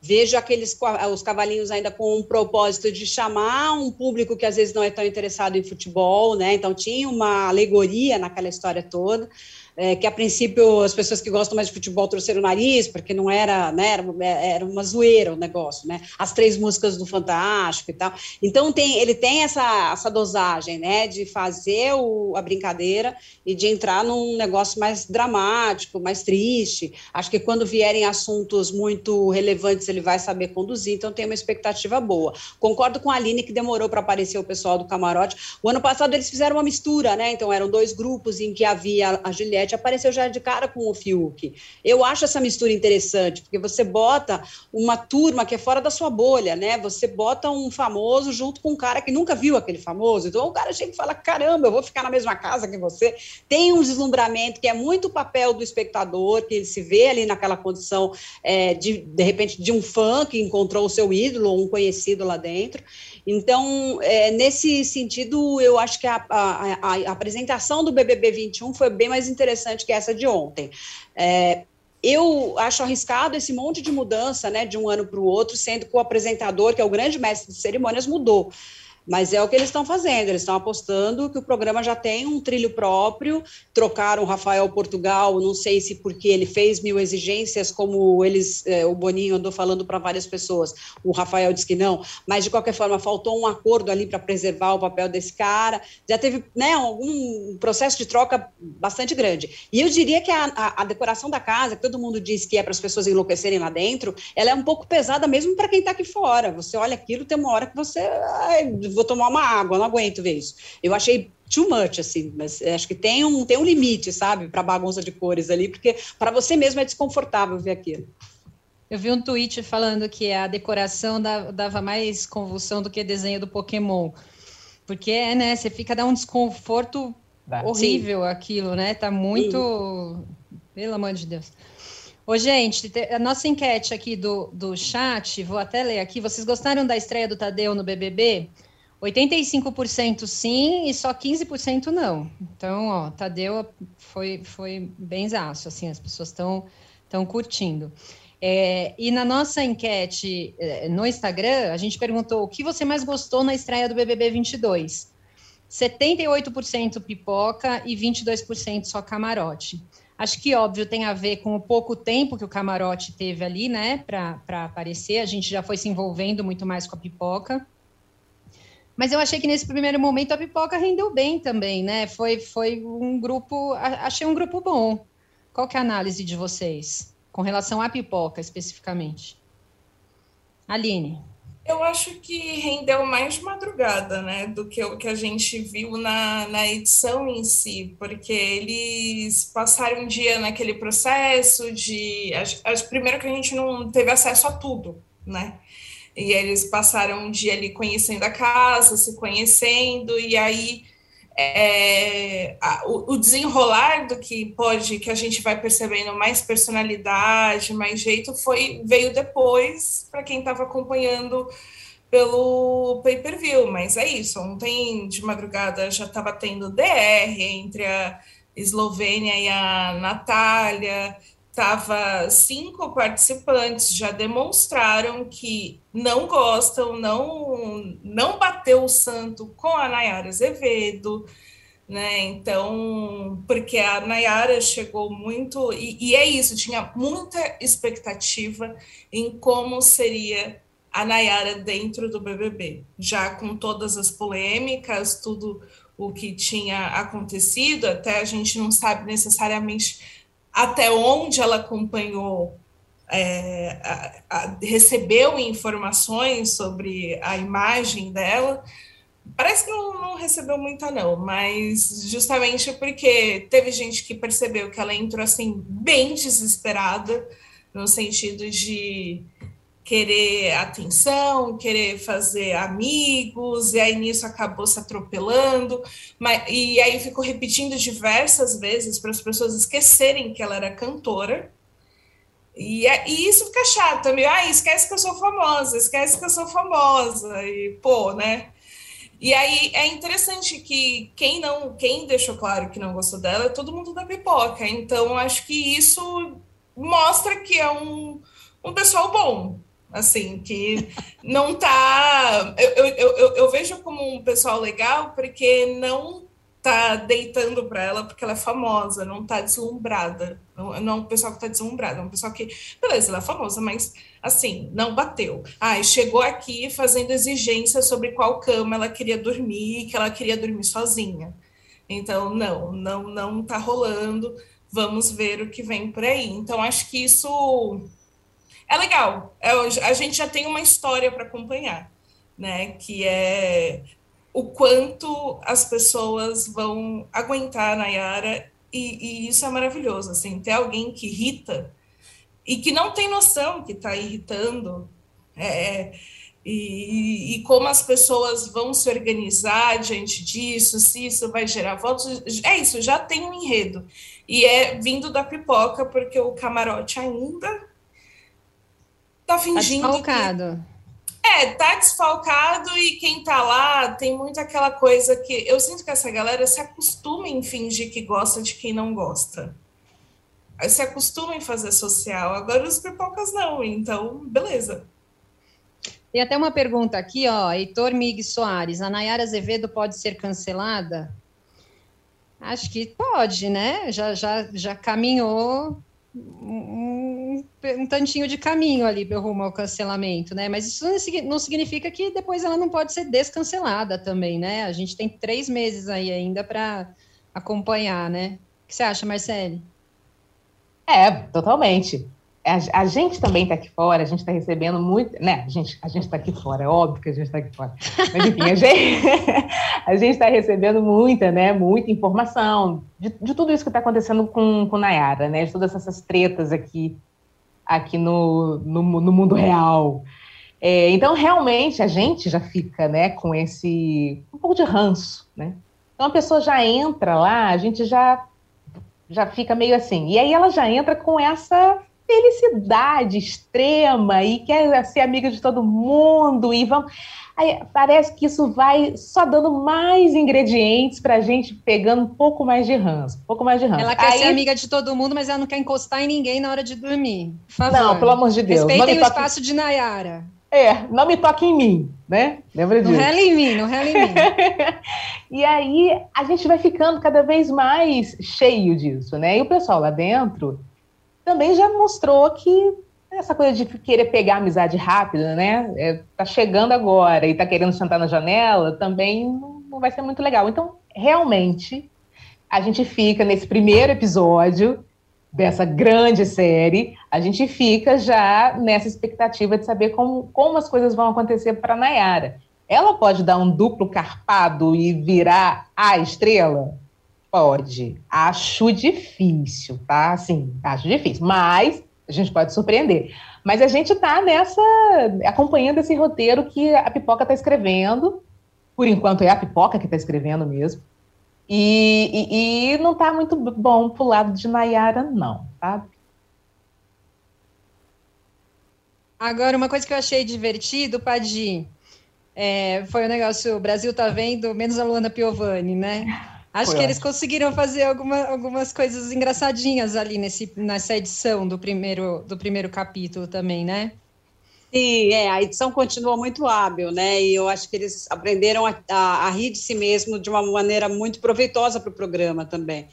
Vejo aqueles os cavalinhos ainda com um propósito de chamar um público que às vezes não é tão interessado em futebol, né? Então tinha uma alegoria naquela história toda é, que a princípio as pessoas que gostam mais de futebol torceram o nariz, porque não era, né, era, era uma zoeira o negócio, né? As três músicas do Fantástico e tal. Então tem, ele tem essa, essa dosagem, né, de fazer o, a brincadeira e de entrar num negócio mais dramático, mais triste. Acho que quando vierem assuntos muito relevantes ele vai saber conduzir, então tem uma expectativa boa. Concordo com a Aline que demorou para aparecer o pessoal do camarote. O ano passado eles fizeram uma mistura, né? Então eram dois grupos em que havia a Juliette Apareceu já de cara com o Fiuk. Eu acho essa mistura interessante, porque você bota uma turma que é fora da sua bolha, né? Você bota um famoso junto com um cara que nunca viu aquele famoso. Então o cara chega e fala: caramba, eu vou ficar na mesma casa que você. Tem um deslumbramento que é muito papel do espectador, que ele se vê ali naquela condição é, de, de repente, de um fã que encontrou o seu ídolo ou um conhecido lá dentro. Então, é, nesse sentido, eu acho que a, a, a, apresentação do BBB 21 foi bem mais interessante que essa de ontem. É, eu acho arriscado esse monte de mudança, né, de um ano para o outro, sendo que o apresentador, que é o grande mestre de cerimônias, mudou. Mas é o que eles estão fazendo, eles estão apostando que o programa já tem um trilho próprio, trocaram o Rafael Portugal, não sei se porque ele fez mil exigências, como eles, é, o Boninho andou falando para várias pessoas, o Rafael disse que não, mas de qualquer forma faltou um acordo ali para preservar o papel desse cara, já teve né, algum processo de troca bastante grande. E eu diria que a, a, a decoração da casa, que todo mundo diz que é para as pessoas enlouquecerem lá dentro, ela é um pouco pesada mesmo para quem está aqui fora. Você olha aquilo, tem uma hora que você... Ai, vou tomar uma água, não aguento ver isso. Eu achei too much, assim, mas acho que tem um, tem um limite, sabe, para bagunça de cores ali, porque para você mesmo é desconfortável ver aquilo. Eu vi um tweet falando que a decoração dava mais convulsão do que desenho do Pokémon. Porque, é, né, você fica dá um desconforto horrível Sim. aquilo, né? Tá muito. Sim. Pelo amor de Deus. Ô, gente, a nossa enquete aqui do, do chat, vou até ler aqui. Vocês gostaram da estreia do Tadeu no BBB? 85% sim e só 15% não. Então, ó, Tadeu foi, foi benzaço, assim, as pessoas estão estão curtindo. É, e na nossa enquete é, no Instagram, a gente perguntou o que você mais gostou na estreia do BBB 22. 78% pipoca e 22% só camarote. Acho que, óbvio, tem a ver com o pouco tempo que o camarote teve ali, né, para aparecer. A gente já foi se envolvendo muito mais com a pipoca. Mas eu achei que nesse primeiro momento a pipoca rendeu bem também, né? Foi, foi um grupo, achei um grupo bom. Qual que é a análise de vocês com relação à pipoca especificamente? Aline. Eu acho que rendeu mais madrugada, né, do que o que a gente viu na, na edição em si, porque eles passaram um dia naquele processo de. Acho, acho, primeiro que a gente não teve acesso a tudo, né? E eles passaram um dia ali conhecendo a casa, se conhecendo, e aí é, a, o, desenrolar do que pode, que a gente vai percebendo mais personalidade, mais jeito, foi veio depois para quem estava acompanhando pelo pay-per-view, mas é isso. Ontem de madrugada já estava tendo DR entre a Eslovênia e a Natália, Tava cinco participantes já demonstraram que não gostam, não não bateu o santo com a Nayara Azevedo, né? Então, porque a Nayara chegou muito e, e é isso, tinha muita expectativa em como seria a Nayara dentro do BBB, já com todas as polêmicas, tudo o que tinha acontecido, até a gente não sabe necessariamente até onde ela acompanhou, é, a, a, recebeu informações sobre a imagem dela. Parece que não, não, recebeu muita, não, mas justamente porque teve gente que percebeu que ela entrou assim, bem desesperada, no sentido de querer atenção, querer fazer amigos, e aí nisso acabou se atropelando, mas, e aí ficou repetindo diversas vezes para as pessoas esquecerem que ela era cantora. E, é, e isso fica chato também. Ah, esquece que eu sou famosa, esquece que eu sou famosa. E, pô, né? E aí é interessante que quem não, quem deixou claro que não gostou dela é todo mundo da pipoca. Então, acho que isso mostra que é um, um pessoal bom, assim, que não tá. Eu, eu, eu, eu, vejo como um pessoal legal porque não tá deitando para ela porque ela é famosa, não tá deslumbrada. Não, não é um pessoal que tá deslumbrado, é um pessoal que, beleza, ela é famosa, mas assim, não bateu. Ah, chegou aqui fazendo exigência sobre qual cama ela queria dormir, que ela queria dormir sozinha. Então, não, não, não tá rolando. Vamos ver o que vem por aí. Então, acho que isso é legal. É, a gente já tem uma história para acompanhar, né? Que é o quanto as pessoas vão aguentar a Nayara e, e, isso é maravilhoso, assim, ter alguém que irrita e que não tem noção que está irritando, é, e, e, como as pessoas vão se organizar diante disso, se isso vai gerar votos, é isso, já tem um enredo. E é vindo da pipoca, porque o camarote ainda tá, fingindo. Tá desfalcado. Que... É, tá desfalcado e quem tá lá tem muito aquela coisa que eu sinto que essa galera se acostuma em fingir que gosta de quem não gosta. Se acostuma em fazer social. Agora os pipocas não, então beleza. Tem até uma pergunta aqui, ó, Heitor Mig Soares, a Nayara Azevedo pode ser cancelada? Acho que pode, né? Já, já, já caminhou um, um tantinho de caminho ali rumo ao cancelamento, né? Mas isso não significa que depois ela não pode ser descancelada também, né? A gente tem três meses aí ainda para acompanhar, né? O que você acha, Marcele? É, totalmente a, a, gente também está aqui fora, a gente está recebendo muito, né? A gente a está aqui fora, é óbvio que a gente está aqui fora. Mas enfim, a gente está recebendo muita, né? Muita informação de, de tudo isso que está acontecendo com, com Nayara, né? De todas essas tretas aqui, aqui no, no, no mundo real. É, então, realmente, a gente já fica, né? Com esse um pouco de ranço, né? Então a pessoa já entra lá, a gente já já fica meio assim. E aí ela já entra com essa felicidade extrema e quer ser amiga de todo mundo e vamos. Aí, parece que isso vai só dando mais ingredientes para a gente pegando um pouco mais de ranço, um pouco mais de ranço. Ela quer Aí... ser amiga de todo mundo, mas ela não quer encostar em ninguém na hora de dormir. Não, pelo amor de Deus. Respeitem o toque... espaço de Nayara. É, não me toque em mim, né? Lembra disso? Não rela em mim, não rela em mim. e aí a gente vai ficando cada vez mais cheio disso, né? E o pessoal lá dentro também já mostrou que essa coisa de querer pegar amizade rápida, né? É, tá chegando agora e tá querendo sentar na janela, também não vai ser muito legal. Então, realmente, a gente fica nesse primeiro episódio dessa grande série, a gente fica já nessa expectativa de saber como, como as coisas vão acontecer para Nayara. Ela pode dar um duplo carpado e virar a estrela? Pode. Acho difícil, tá? Assim, acho difícil. Mas a gente pode surpreender. Mas a gente está nessa. acompanhando esse roteiro que a pipoca está escrevendo. Por enquanto é a pipoca que está escrevendo mesmo. E, e, e não está muito bom pro lado de Nayara, não, tá? Agora, uma coisa que eu achei divertido, Padi, é, foi o negócio: o Brasil tá vendo menos a Luana Piovani, né? Acho Foi que eles conseguiram fazer alguma, algumas coisas engraçadinhas ali nesse, nessa edição do primeiro, do primeiro capítulo também, né? Sim, é, a edição continua muito hábil, né? E eu acho que eles aprenderam a, a, a rir de si mesmo de uma maneira muito proveitosa para o programa também.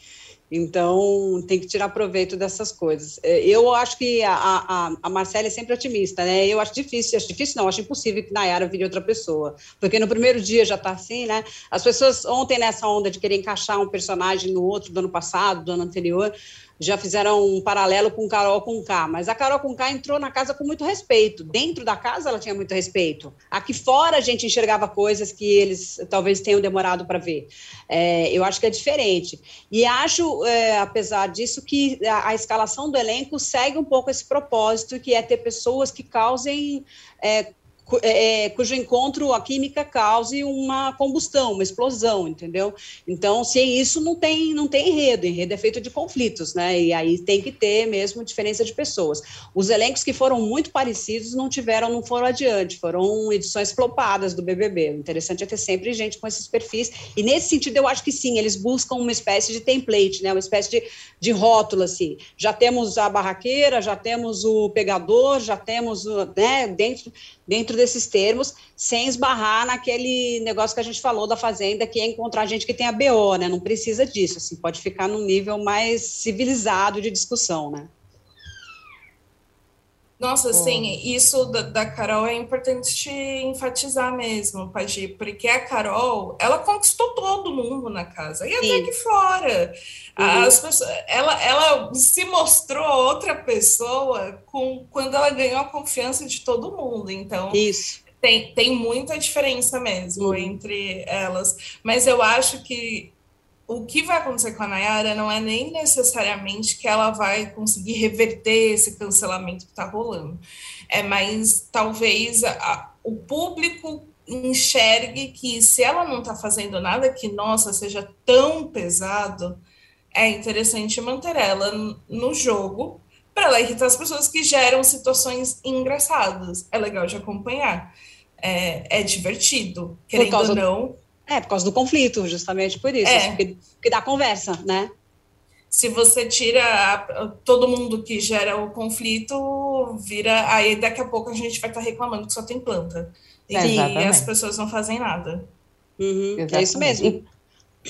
Então, tem que tirar proveito dessas coisas. É, eu acho que a, a, a Marcela é sempre otimista, né? Eu acho difícil, acho difícil não, acho impossível que Nayara vire outra pessoa, porque no primeiro dia já está assim, né? As pessoas ontem nessa onda de querer encaixar um personagem no outro do ano passado, do ano anterior, já fizeram um paralelo com Carol com K, mas a Carol com K entrou na casa com muito respeito. Dentro da casa ela tinha muito respeito. Aqui fora a gente enxergava coisas que eles talvez tenham demorado para ver. É, eu acho que é diferente. E acho, é, apesar disso, que a, a, escalação do elenco segue um pouco esse propósito, que é ter pessoas que causem é, é, é, cujo encontro a química cause uma combustão, uma explosão, entendeu? Então, sem isso não tem não tem enredo, enredo é feito de conflitos, né? E aí tem que ter mesmo diferença de pessoas. Os elencos que foram muito parecidos não tiveram, não foram adiante, foram edições flopadas do BBB. O interessante é ter sempre gente com esses perfis. E nesse sentido, eu acho que sim, eles buscam uma espécie de template, né? Uma espécie de, de rótulo assim. Já temos a barraqueira, já temos o pegador, já temos, né? Dentro dentro desses termos, sem esbarrar naquele negócio que a gente falou da fazenda, que é encontrar gente que tem a BO, né? Não precisa disso, assim, pode ficar num nível mais civilizado de discussão, né? Nossa, assim, isso da, da, Carol é importante enfatizar mesmo, Pagi, porque a Carol, ela conquistou todo mundo na casa, e até Sim. aqui fora. Uhum. As pessoas, ela, ela se mostrou outra pessoa com, quando ela ganhou a confiança de todo mundo, então... Isso. Tem, tem muita diferença mesmo uhum. entre elas, mas eu acho que o que vai acontecer com a Nayara não é nem necessariamente que ela vai conseguir reverter esse cancelamento que está rolando. É mais talvez a, o público enxergue que se ela não está fazendo nada que, nossa, seja tão pesado, é interessante manter ela no jogo para ela irritar as pessoas que geram situações engraçadas. É legal de acompanhar. É, é divertido, querendo ou não. É, por causa do conflito, justamente por isso. É. Porque, porque dá conversa, né? Se você tira a, todo mundo que gera o conflito, vira. Aí daqui a pouco a gente vai estar tá reclamando que só tem planta. E, e as pessoas não fazem nada. Uhum, é isso mesmo. E,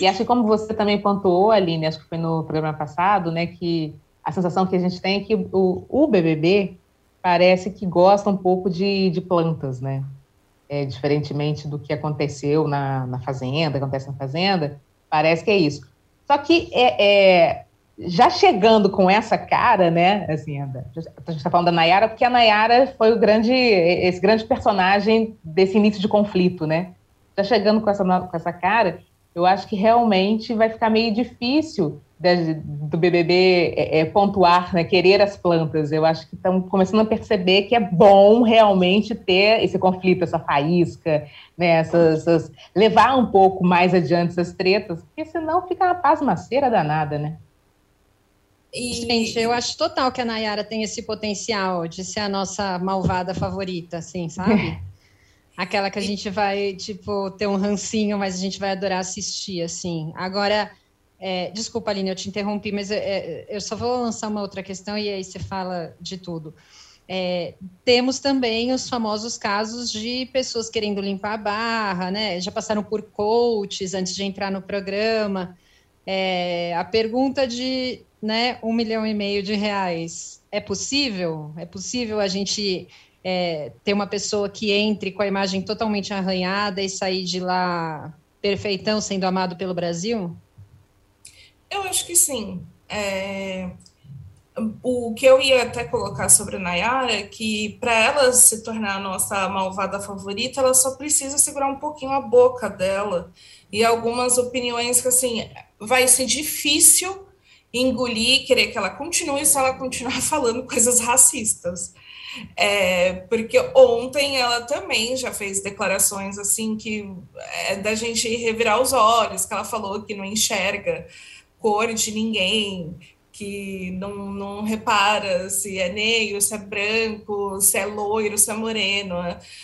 e, acho que como você também pontuou, Aline, acho que foi no programa passado, né, que a sensação que a gente tem é que o, o BBB parece que gosta um pouco de, de plantas, né? É, diferentemente do que aconteceu na, na Fazenda, acontece na Fazenda, parece que é isso. Só que é, é já chegando com essa cara, né? Assim, a gente está falando da Nayara, porque a Nayara foi o grande, esse grande personagem desse início de conflito, né? Já chegando com essa, com essa cara, eu acho que realmente vai ficar meio difícil de, do BBB é, é, pontuar, né, querer as plantas. Eu acho que estão começando a perceber que é bom realmente ter esse conflito, essa faísca, né, essas, essas, levar um pouco mais adiante essas tretas, porque senão fica uma pasmaceira danada, né? E... Gente, eu acho total que a Nayara tem esse potencial de ser a nossa malvada favorita, assim, sabe? Aquela que a gente vai, tipo, ter um rancinho, mas a gente vai adorar assistir, assim. Agora, é, desculpa, Aline, eu te interrompi, mas eu, é, eu só vou lançar uma outra questão e aí você fala de tudo. É, temos também os famosos casos de pessoas querendo limpar a barra, né? Já passaram por coaches antes de entrar no programa. É, a pergunta de né, um milhão e meio de reais é possível? É possível a gente é, ter uma pessoa que entre com a imagem totalmente arranhada e sair de lá perfeitão, sendo amado pelo Brasil? Eu acho que sim. É, o que eu ia até colocar sobre a Nayara é que para ela se tornar a nossa malvada favorita, ela só precisa segurar um pouquinho a boca dela e algumas opiniões que assim vai ser difícil engolir, querer que ela continue se ela continuar falando coisas racistas. É, porque ontem ela também já fez declarações assim que é da gente revirar os olhos, que ela falou que não enxerga cor de ninguém, que não, não repara se é negro, se é branco, se é loiro, se é moreno.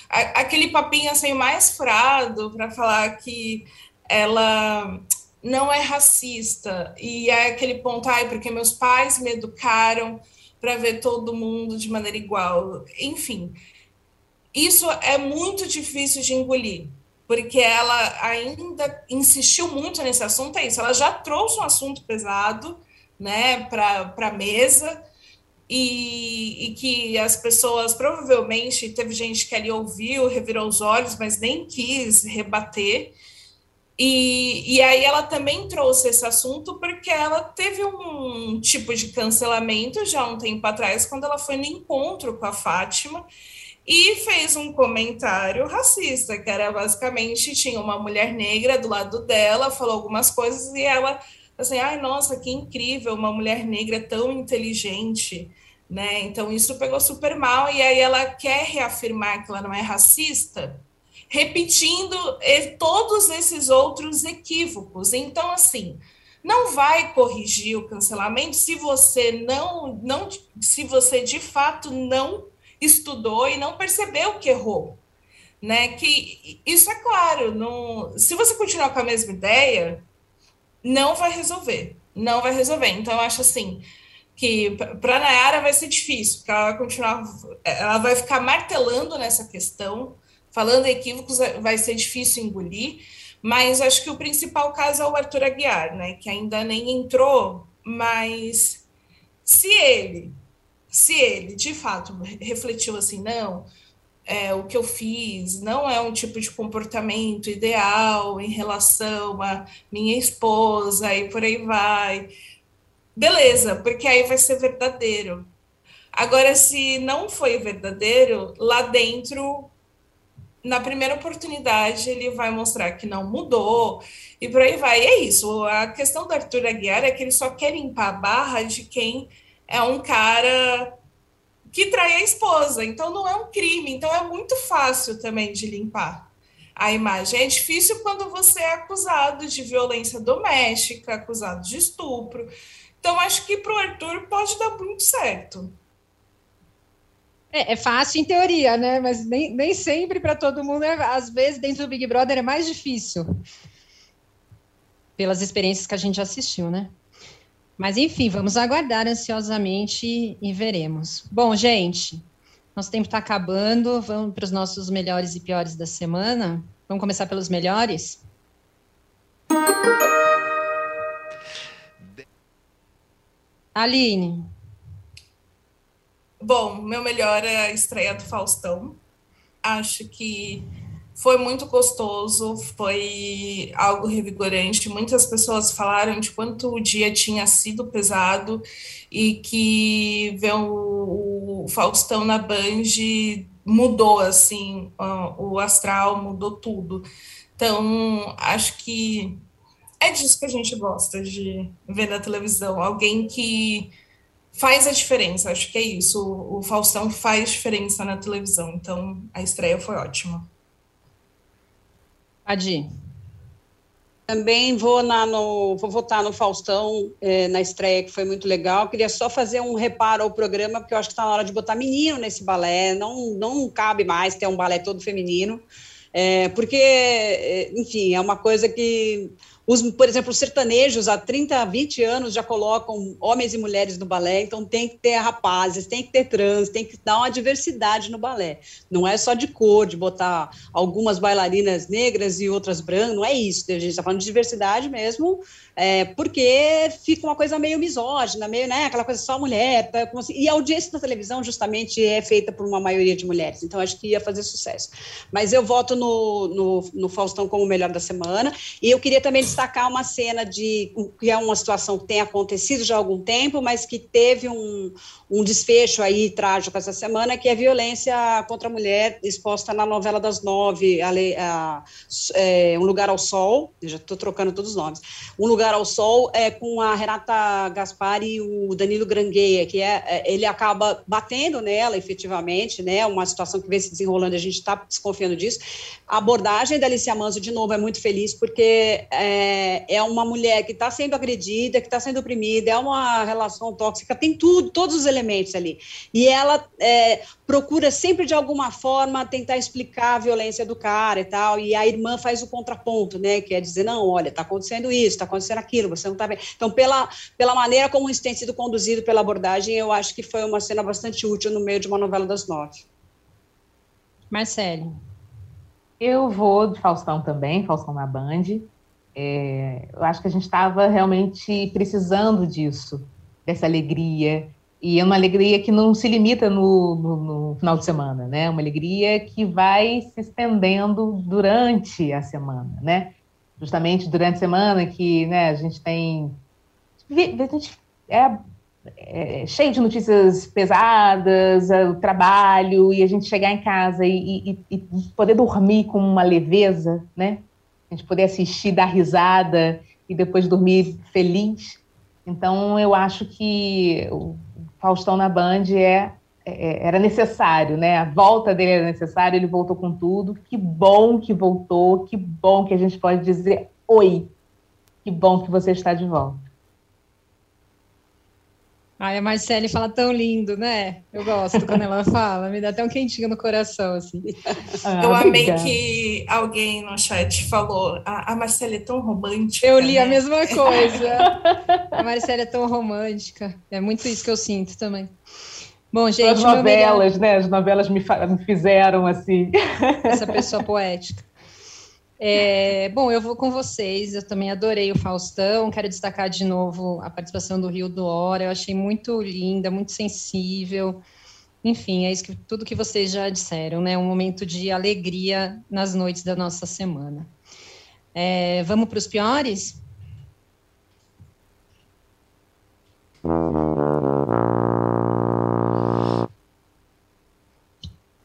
Aquele papinho assim mais furado para falar que ela não é racista e é aquele ponto, ai, porque meus pais me educaram para ver todo mundo de maneira igual. Enfim, isso é muito difícil de engolir, porque ela ainda insistiu muito nesse assunto, é isso, ela já trouxe um assunto pesado, né, para a mesa, e, e, que as pessoas provavelmente teve gente que ali ouviu, revirou os olhos, mas nem quis rebater. E, e aí ela também trouxe esse assunto porque ela teve um tipo de cancelamento já um tempo atrás, quando ela foi no encontro com a Fátima e fez um comentário racista, que era basicamente tinha uma mulher negra do lado dela, falou algumas coisas e ela assim, ai nossa, que incrível, uma mulher negra tão inteligente, né? Então isso pegou super mal e aí ela quer reafirmar que ela não é racista repetindo todos esses outros equívocos. Então, assim, não vai corrigir o cancelamento se você não, não se você de fato não estudou e não percebeu que errou. Né? Que isso é claro, não, se você continuar com a mesma ideia, não vai resolver, não vai resolver. Então, eu acho assim que para a Nayara vai ser difícil, porque ela vai continuar, ela vai ficar martelando nessa questão, falando equívocos, é, vai ser difícil engolir, mas acho que o principal caso é o Arthur Aguiar, né, que ainda nem entrou, mas se ele, se ele de fato refletiu assim, não, é, o que eu fiz não é um tipo de comportamento ideal em relação a minha esposa e por aí vai. Beleza, porque aí vai ser verdadeiro. Agora, se não foi verdadeiro, lá dentro na primeira oportunidade ele vai mostrar que não mudou e por aí vai. E é isso. A questão do Arthur Aguiar é que ele só quer limpar a barra de quem é um cara que trai a esposa. Então não é um crime. Então é muito fácil também de limpar a imagem. É difícil quando você é acusado de violência doméstica, acusado de estupro. Então acho que para o Arthur pode dar muito certo. É, é, fácil em teoria, né? Mas nem, nem sempre para todo mundo. É, às vezes, dentro do Big Brother é mais difícil. Pelas experiências que a gente assistiu, né? Mas, enfim, vamos aguardar ansiosamente e veremos. Bom, gente, nosso tempo está acabando. Vamos para os nossos melhores e piores da semana. Vamos começar pelos melhores? Aline. Bom, meu melhor é a estreia do Faustão. Acho que foi muito gostoso, foi algo revigorante. Muitas pessoas falaram de quanto o dia tinha sido pesado e que ver o, Faustão na Band mudou assim o astral, mudou tudo. Então, acho que é disso que a gente gosta de ver na televisão, alguém que faz a diferença, acho que é isso. O Faustão faz diferença na televisão, então a estreia foi ótima. Adi. Também vou, na, no, vou votar no Faustão é, na estreia, que foi muito legal. Queria só fazer um reparo ao programa, porque eu acho que está na hora de botar menino nesse balé. Não, não cabe mais ter um balé todo feminino. É, porque, é, enfim, é uma coisa que os, por exemplo, os sertanejos há 30, 20 anos já colocam homens e mulheres no balé, então tem que ter rapazes, tem que ter trans, tem que dar uma diversidade no balé. Não é só de cor, de botar algumas bailarinas negras e outras brancas, não é isso. A gente está falando de diversidade mesmo, é, porque fica uma coisa meio misógina, meio, né, aquela coisa só mulher, tá, assim, e a audiência da televisão justamente é feita por uma maioria de mulheres, então acho que ia fazer sucesso. Mas eu voto no, no, no Faustão como o melhor da semana, e eu queria também destacar uma cena de, que é uma situação que tem acontecido já há algum tempo, mas que teve um, um desfecho aí trágico essa semana, que é a violência contra a mulher exposta na novela das nove, a, a, é, Um Lugar ao Sol, já estou trocando todos os nomes, Um Lugar ao Sol é com a Renata Gaspari e o Danilo Grangueia, que é, é, ele acaba batendo nela, efetivamente, né? Uma situação que vem se desenrolando, a gente está desconfiando disso. A abordagem da Alicia Manso, de novo, é muito feliz, porque é, é uma mulher que está sendo agredida, que está sendo oprimida, é uma relação tóxica, tem tudo, todos os elementos ali. E ela é, procura sempre, de alguma forma, tentar explicar a violência do cara e tal, e a irmã faz o contraponto, né? Que é dizer, não, olha, está acontecendo isso, está acontecendo aquilo, você não está bem. Então, pela, pela maneira como isso tem sido conduzido pela abordagem, eu acho que foi uma cena bastante útil no meio de uma novela das nove. Marcelo. Eu vou de Faustão também, Faustão na Band. É, eu acho que a gente estava realmente precisando disso, dessa alegria. E é uma alegria que não se limita no, no, no, final de semana, né? Uma alegria que vai se estendendo durante a semana, né? Justamente durante a semana que né, a gente tem. A gente é é, cheio de notícias pesadas, é, o trabalho, e a gente chegar em casa e, e, e, poder dormir com uma leveza, né? A gente poder assistir, dar risada e depois dormir feliz. Então, eu acho que o Faustão na Band é, é, era necessário, né? A volta dele era necessária, ele voltou com tudo. Que bom que voltou, que bom que a gente pode dizer oi. Que bom que você está de volta. Ai, a Marcele fala tão lindo, né? Eu gosto quando ela fala, me dá até um quentinho no coração, assim. Ah, eu amei obrigada. que alguém no chat falou, a, a Marcele é tão romântica. Eu li né? a mesma coisa. a Marcele é tão romântica. É muito isso que eu sinto também. Bom, gente. As novelas, melhor... né? As novelas me, me fizeram assim. Essa pessoa poética. É, bom, eu vou com vocês. Eu também adorei o Faustão. Quero destacar de novo a participação do Rio do Hora. Eu achei muito linda, muito sensível. Enfim, é isso que tudo que vocês já disseram, né? Um momento de alegria nas noites da nossa semana. É, vamos para os piores?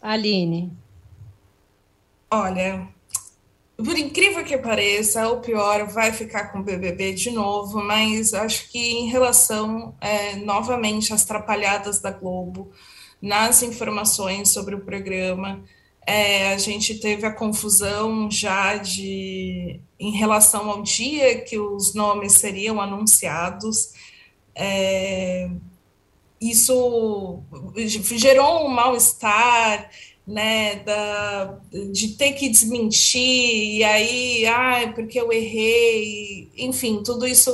Aline. Olha, por incrível que pareça, o pior vai ficar com o BBB de novo, mas acho que em relação, é, novamente, às trapalhadas da Globo, nas informações sobre o programa, é, a gente teve a confusão já de em relação ao dia que os nomes seriam anunciados. É, isso gerou um mal-estar, né, da, de ter que desmentir, e aí, ah, porque eu errei, enfim, tudo isso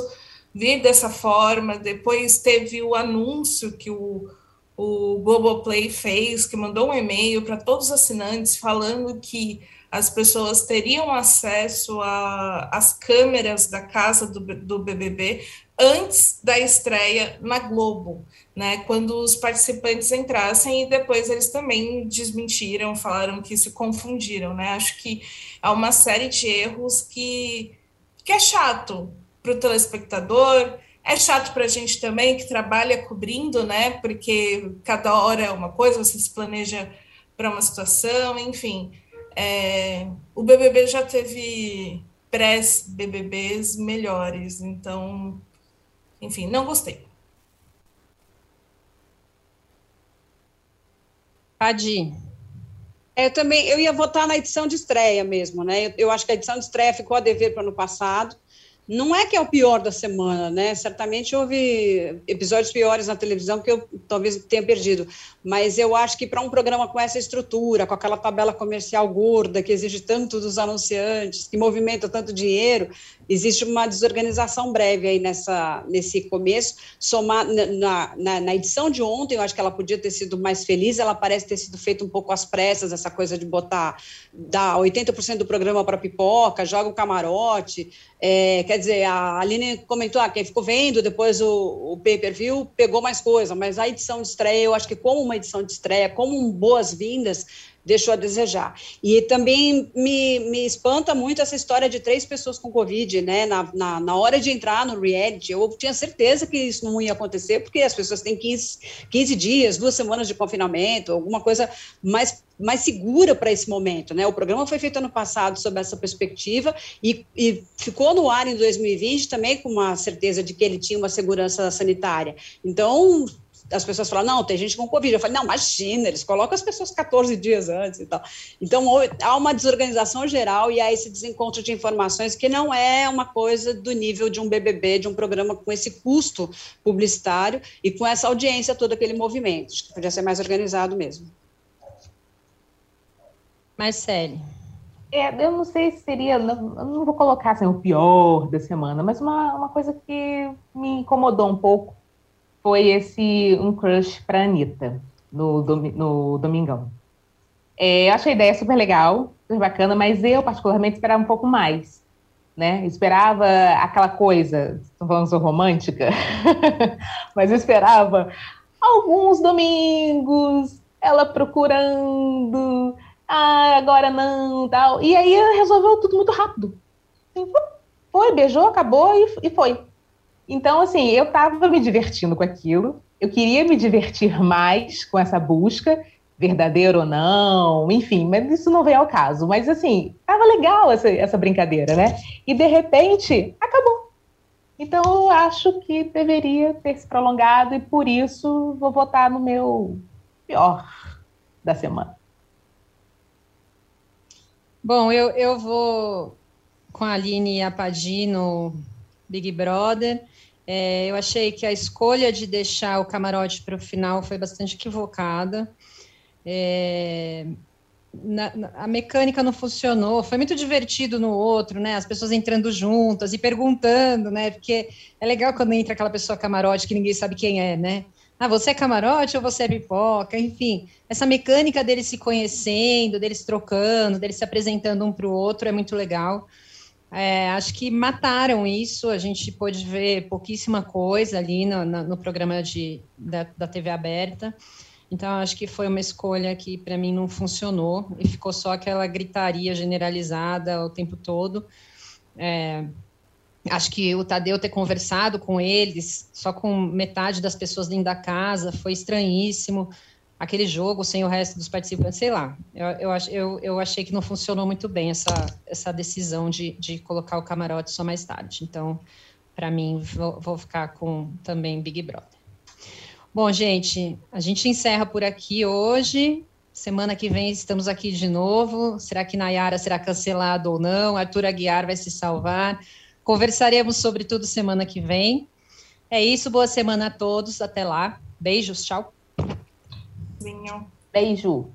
vir dessa forma. Depois teve o anúncio que o, o Globoplay fez, que mandou um e-mail para todos os assinantes falando que as pessoas teriam acesso às câmeras da casa do, do BBB antes da estreia na Globo, né? Quando os participantes entrassem e depois eles também desmentiram, falaram que se confundiram, né? Acho que há uma série de erros que, que é chato para o telespectador, é chato para a gente também que trabalha cobrindo, né? Porque cada hora é uma coisa, você se planeja para uma situação, enfim. É, o BBB já teve pré-BBBs melhores, então enfim, não gostei. Adi. É, eu também, eu ia votar na edição de estreia mesmo, né? Eu, eu acho que a edição de estreia ficou a dever para o ano passado. Não é que é o pior da semana, né? Certamente houve episódios piores na televisão que eu talvez tenha perdido, mas eu acho que para um programa com essa estrutura, com aquela tabela comercial gorda que exige tanto dos anunciantes, que movimenta tanto dinheiro, existe uma desorganização breve aí nessa, nesse começo. Somar na, na, na, edição de ontem, eu acho que ela podia ter sido mais feliz, ela parece ter sido feita um pouco às pressas, essa coisa de botar, dar 80% do programa para pipoca, joga o camarote. É, quer dizer, a Aline comentou, ah, quem ficou vendo depois o, o pay-per-view pegou mais coisa, mas a edição de estreia, eu acho que como uma edição de estreia, como boas-vindas, deixou a desejar. E também me, me espanta muito essa história de três pessoas com Covid, né? Na, na, na, hora de entrar no reality, eu tinha certeza que isso não ia acontecer, porque as pessoas têm 15, 15 dias, duas semanas de confinamento, alguma coisa mais mais segura para esse momento, né? O programa foi feito ano passado sob essa perspectiva e, e, ficou no ar em 2020 também com uma certeza de que ele tinha uma segurança sanitária. Então, as pessoas falam, não, tem gente com Covid. Eu falei, não, imagina, eles colocam as pessoas 14 dias antes e tal. Então, há uma desorganização geral e há esse desencontro de informações que não é uma coisa do nível de um BBB, de um programa com esse custo publicitário e com essa audiência, todo aquele movimento. Acho que podia ser mais organizado mesmo. Marcele. É, eu não sei se seria, não, não vou colocar assim, o pior da semana, mas uma, uma coisa que me incomodou um pouco foi esse um crush para Anitta no, no Domingão. É, eu achei a ideia super legal, super bacana, mas eu, particularmente, esperava um pouco mais. Né? Esperava aquela coisa, estou falando sou romântica, mas eu esperava alguns domingos, ela procurando, ah, agora não, tal. E aí resolveu tudo muito rápido. Foi, beijou, acabou e, e foi. Então, assim, eu estava me divertindo com aquilo, eu queria me divertir mais com essa busca, verdadeiro ou não, enfim, mas isso não veio ao caso. Mas, assim, estava legal essa, essa brincadeira, né? E, de repente, acabou. Então, eu acho que deveria ter se prolongado e, por isso, vou votar no meu pior da semana. Bom, eu, eu vou com a Aline Apadino Big Brother. É, eu achei que a escolha de deixar o camarote para o final foi bastante equivocada. É, na, na, a mecânica não funcionou, foi muito divertido no outro, né? As pessoas entrando juntas e perguntando, né? Porque é legal quando entra aquela pessoa camarote que ninguém sabe quem é, né? Ah, você é camarote ou você é pipoca? Enfim, essa mecânica deles se conhecendo, deles trocando, deles se apresentando um para o outro é muito legal. É, acho que mataram isso, a gente pôde ver pouquíssima coisa ali no, no, programa de, da, da, TV aberta. Então, acho que foi uma escolha que para mim não funcionou e ficou só aquela gritaria generalizada o tempo todo. É, acho que o Tadeu ter conversado com eles, só com metade das pessoas dentro da casa, foi estranhíssimo. Aquele jogo sem o resto dos participantes, sei lá. Eu, eu, eu, eu achei que não funcionou muito bem essa, essa decisão de, de colocar o camarote só mais tarde. Então, para mim, vou, vou ficar com também Big Brother. Bom, gente, a gente encerra por aqui hoje. Semana que vem estamos aqui de novo. Será que Nayara será cancelado ou não? Arthur Aguiar vai se salvar. Conversaremos sobre tudo semana que vem. É isso, boa semana a todos. Até lá. Beijos, tchau. Beijinho. Beijo.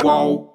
Qual?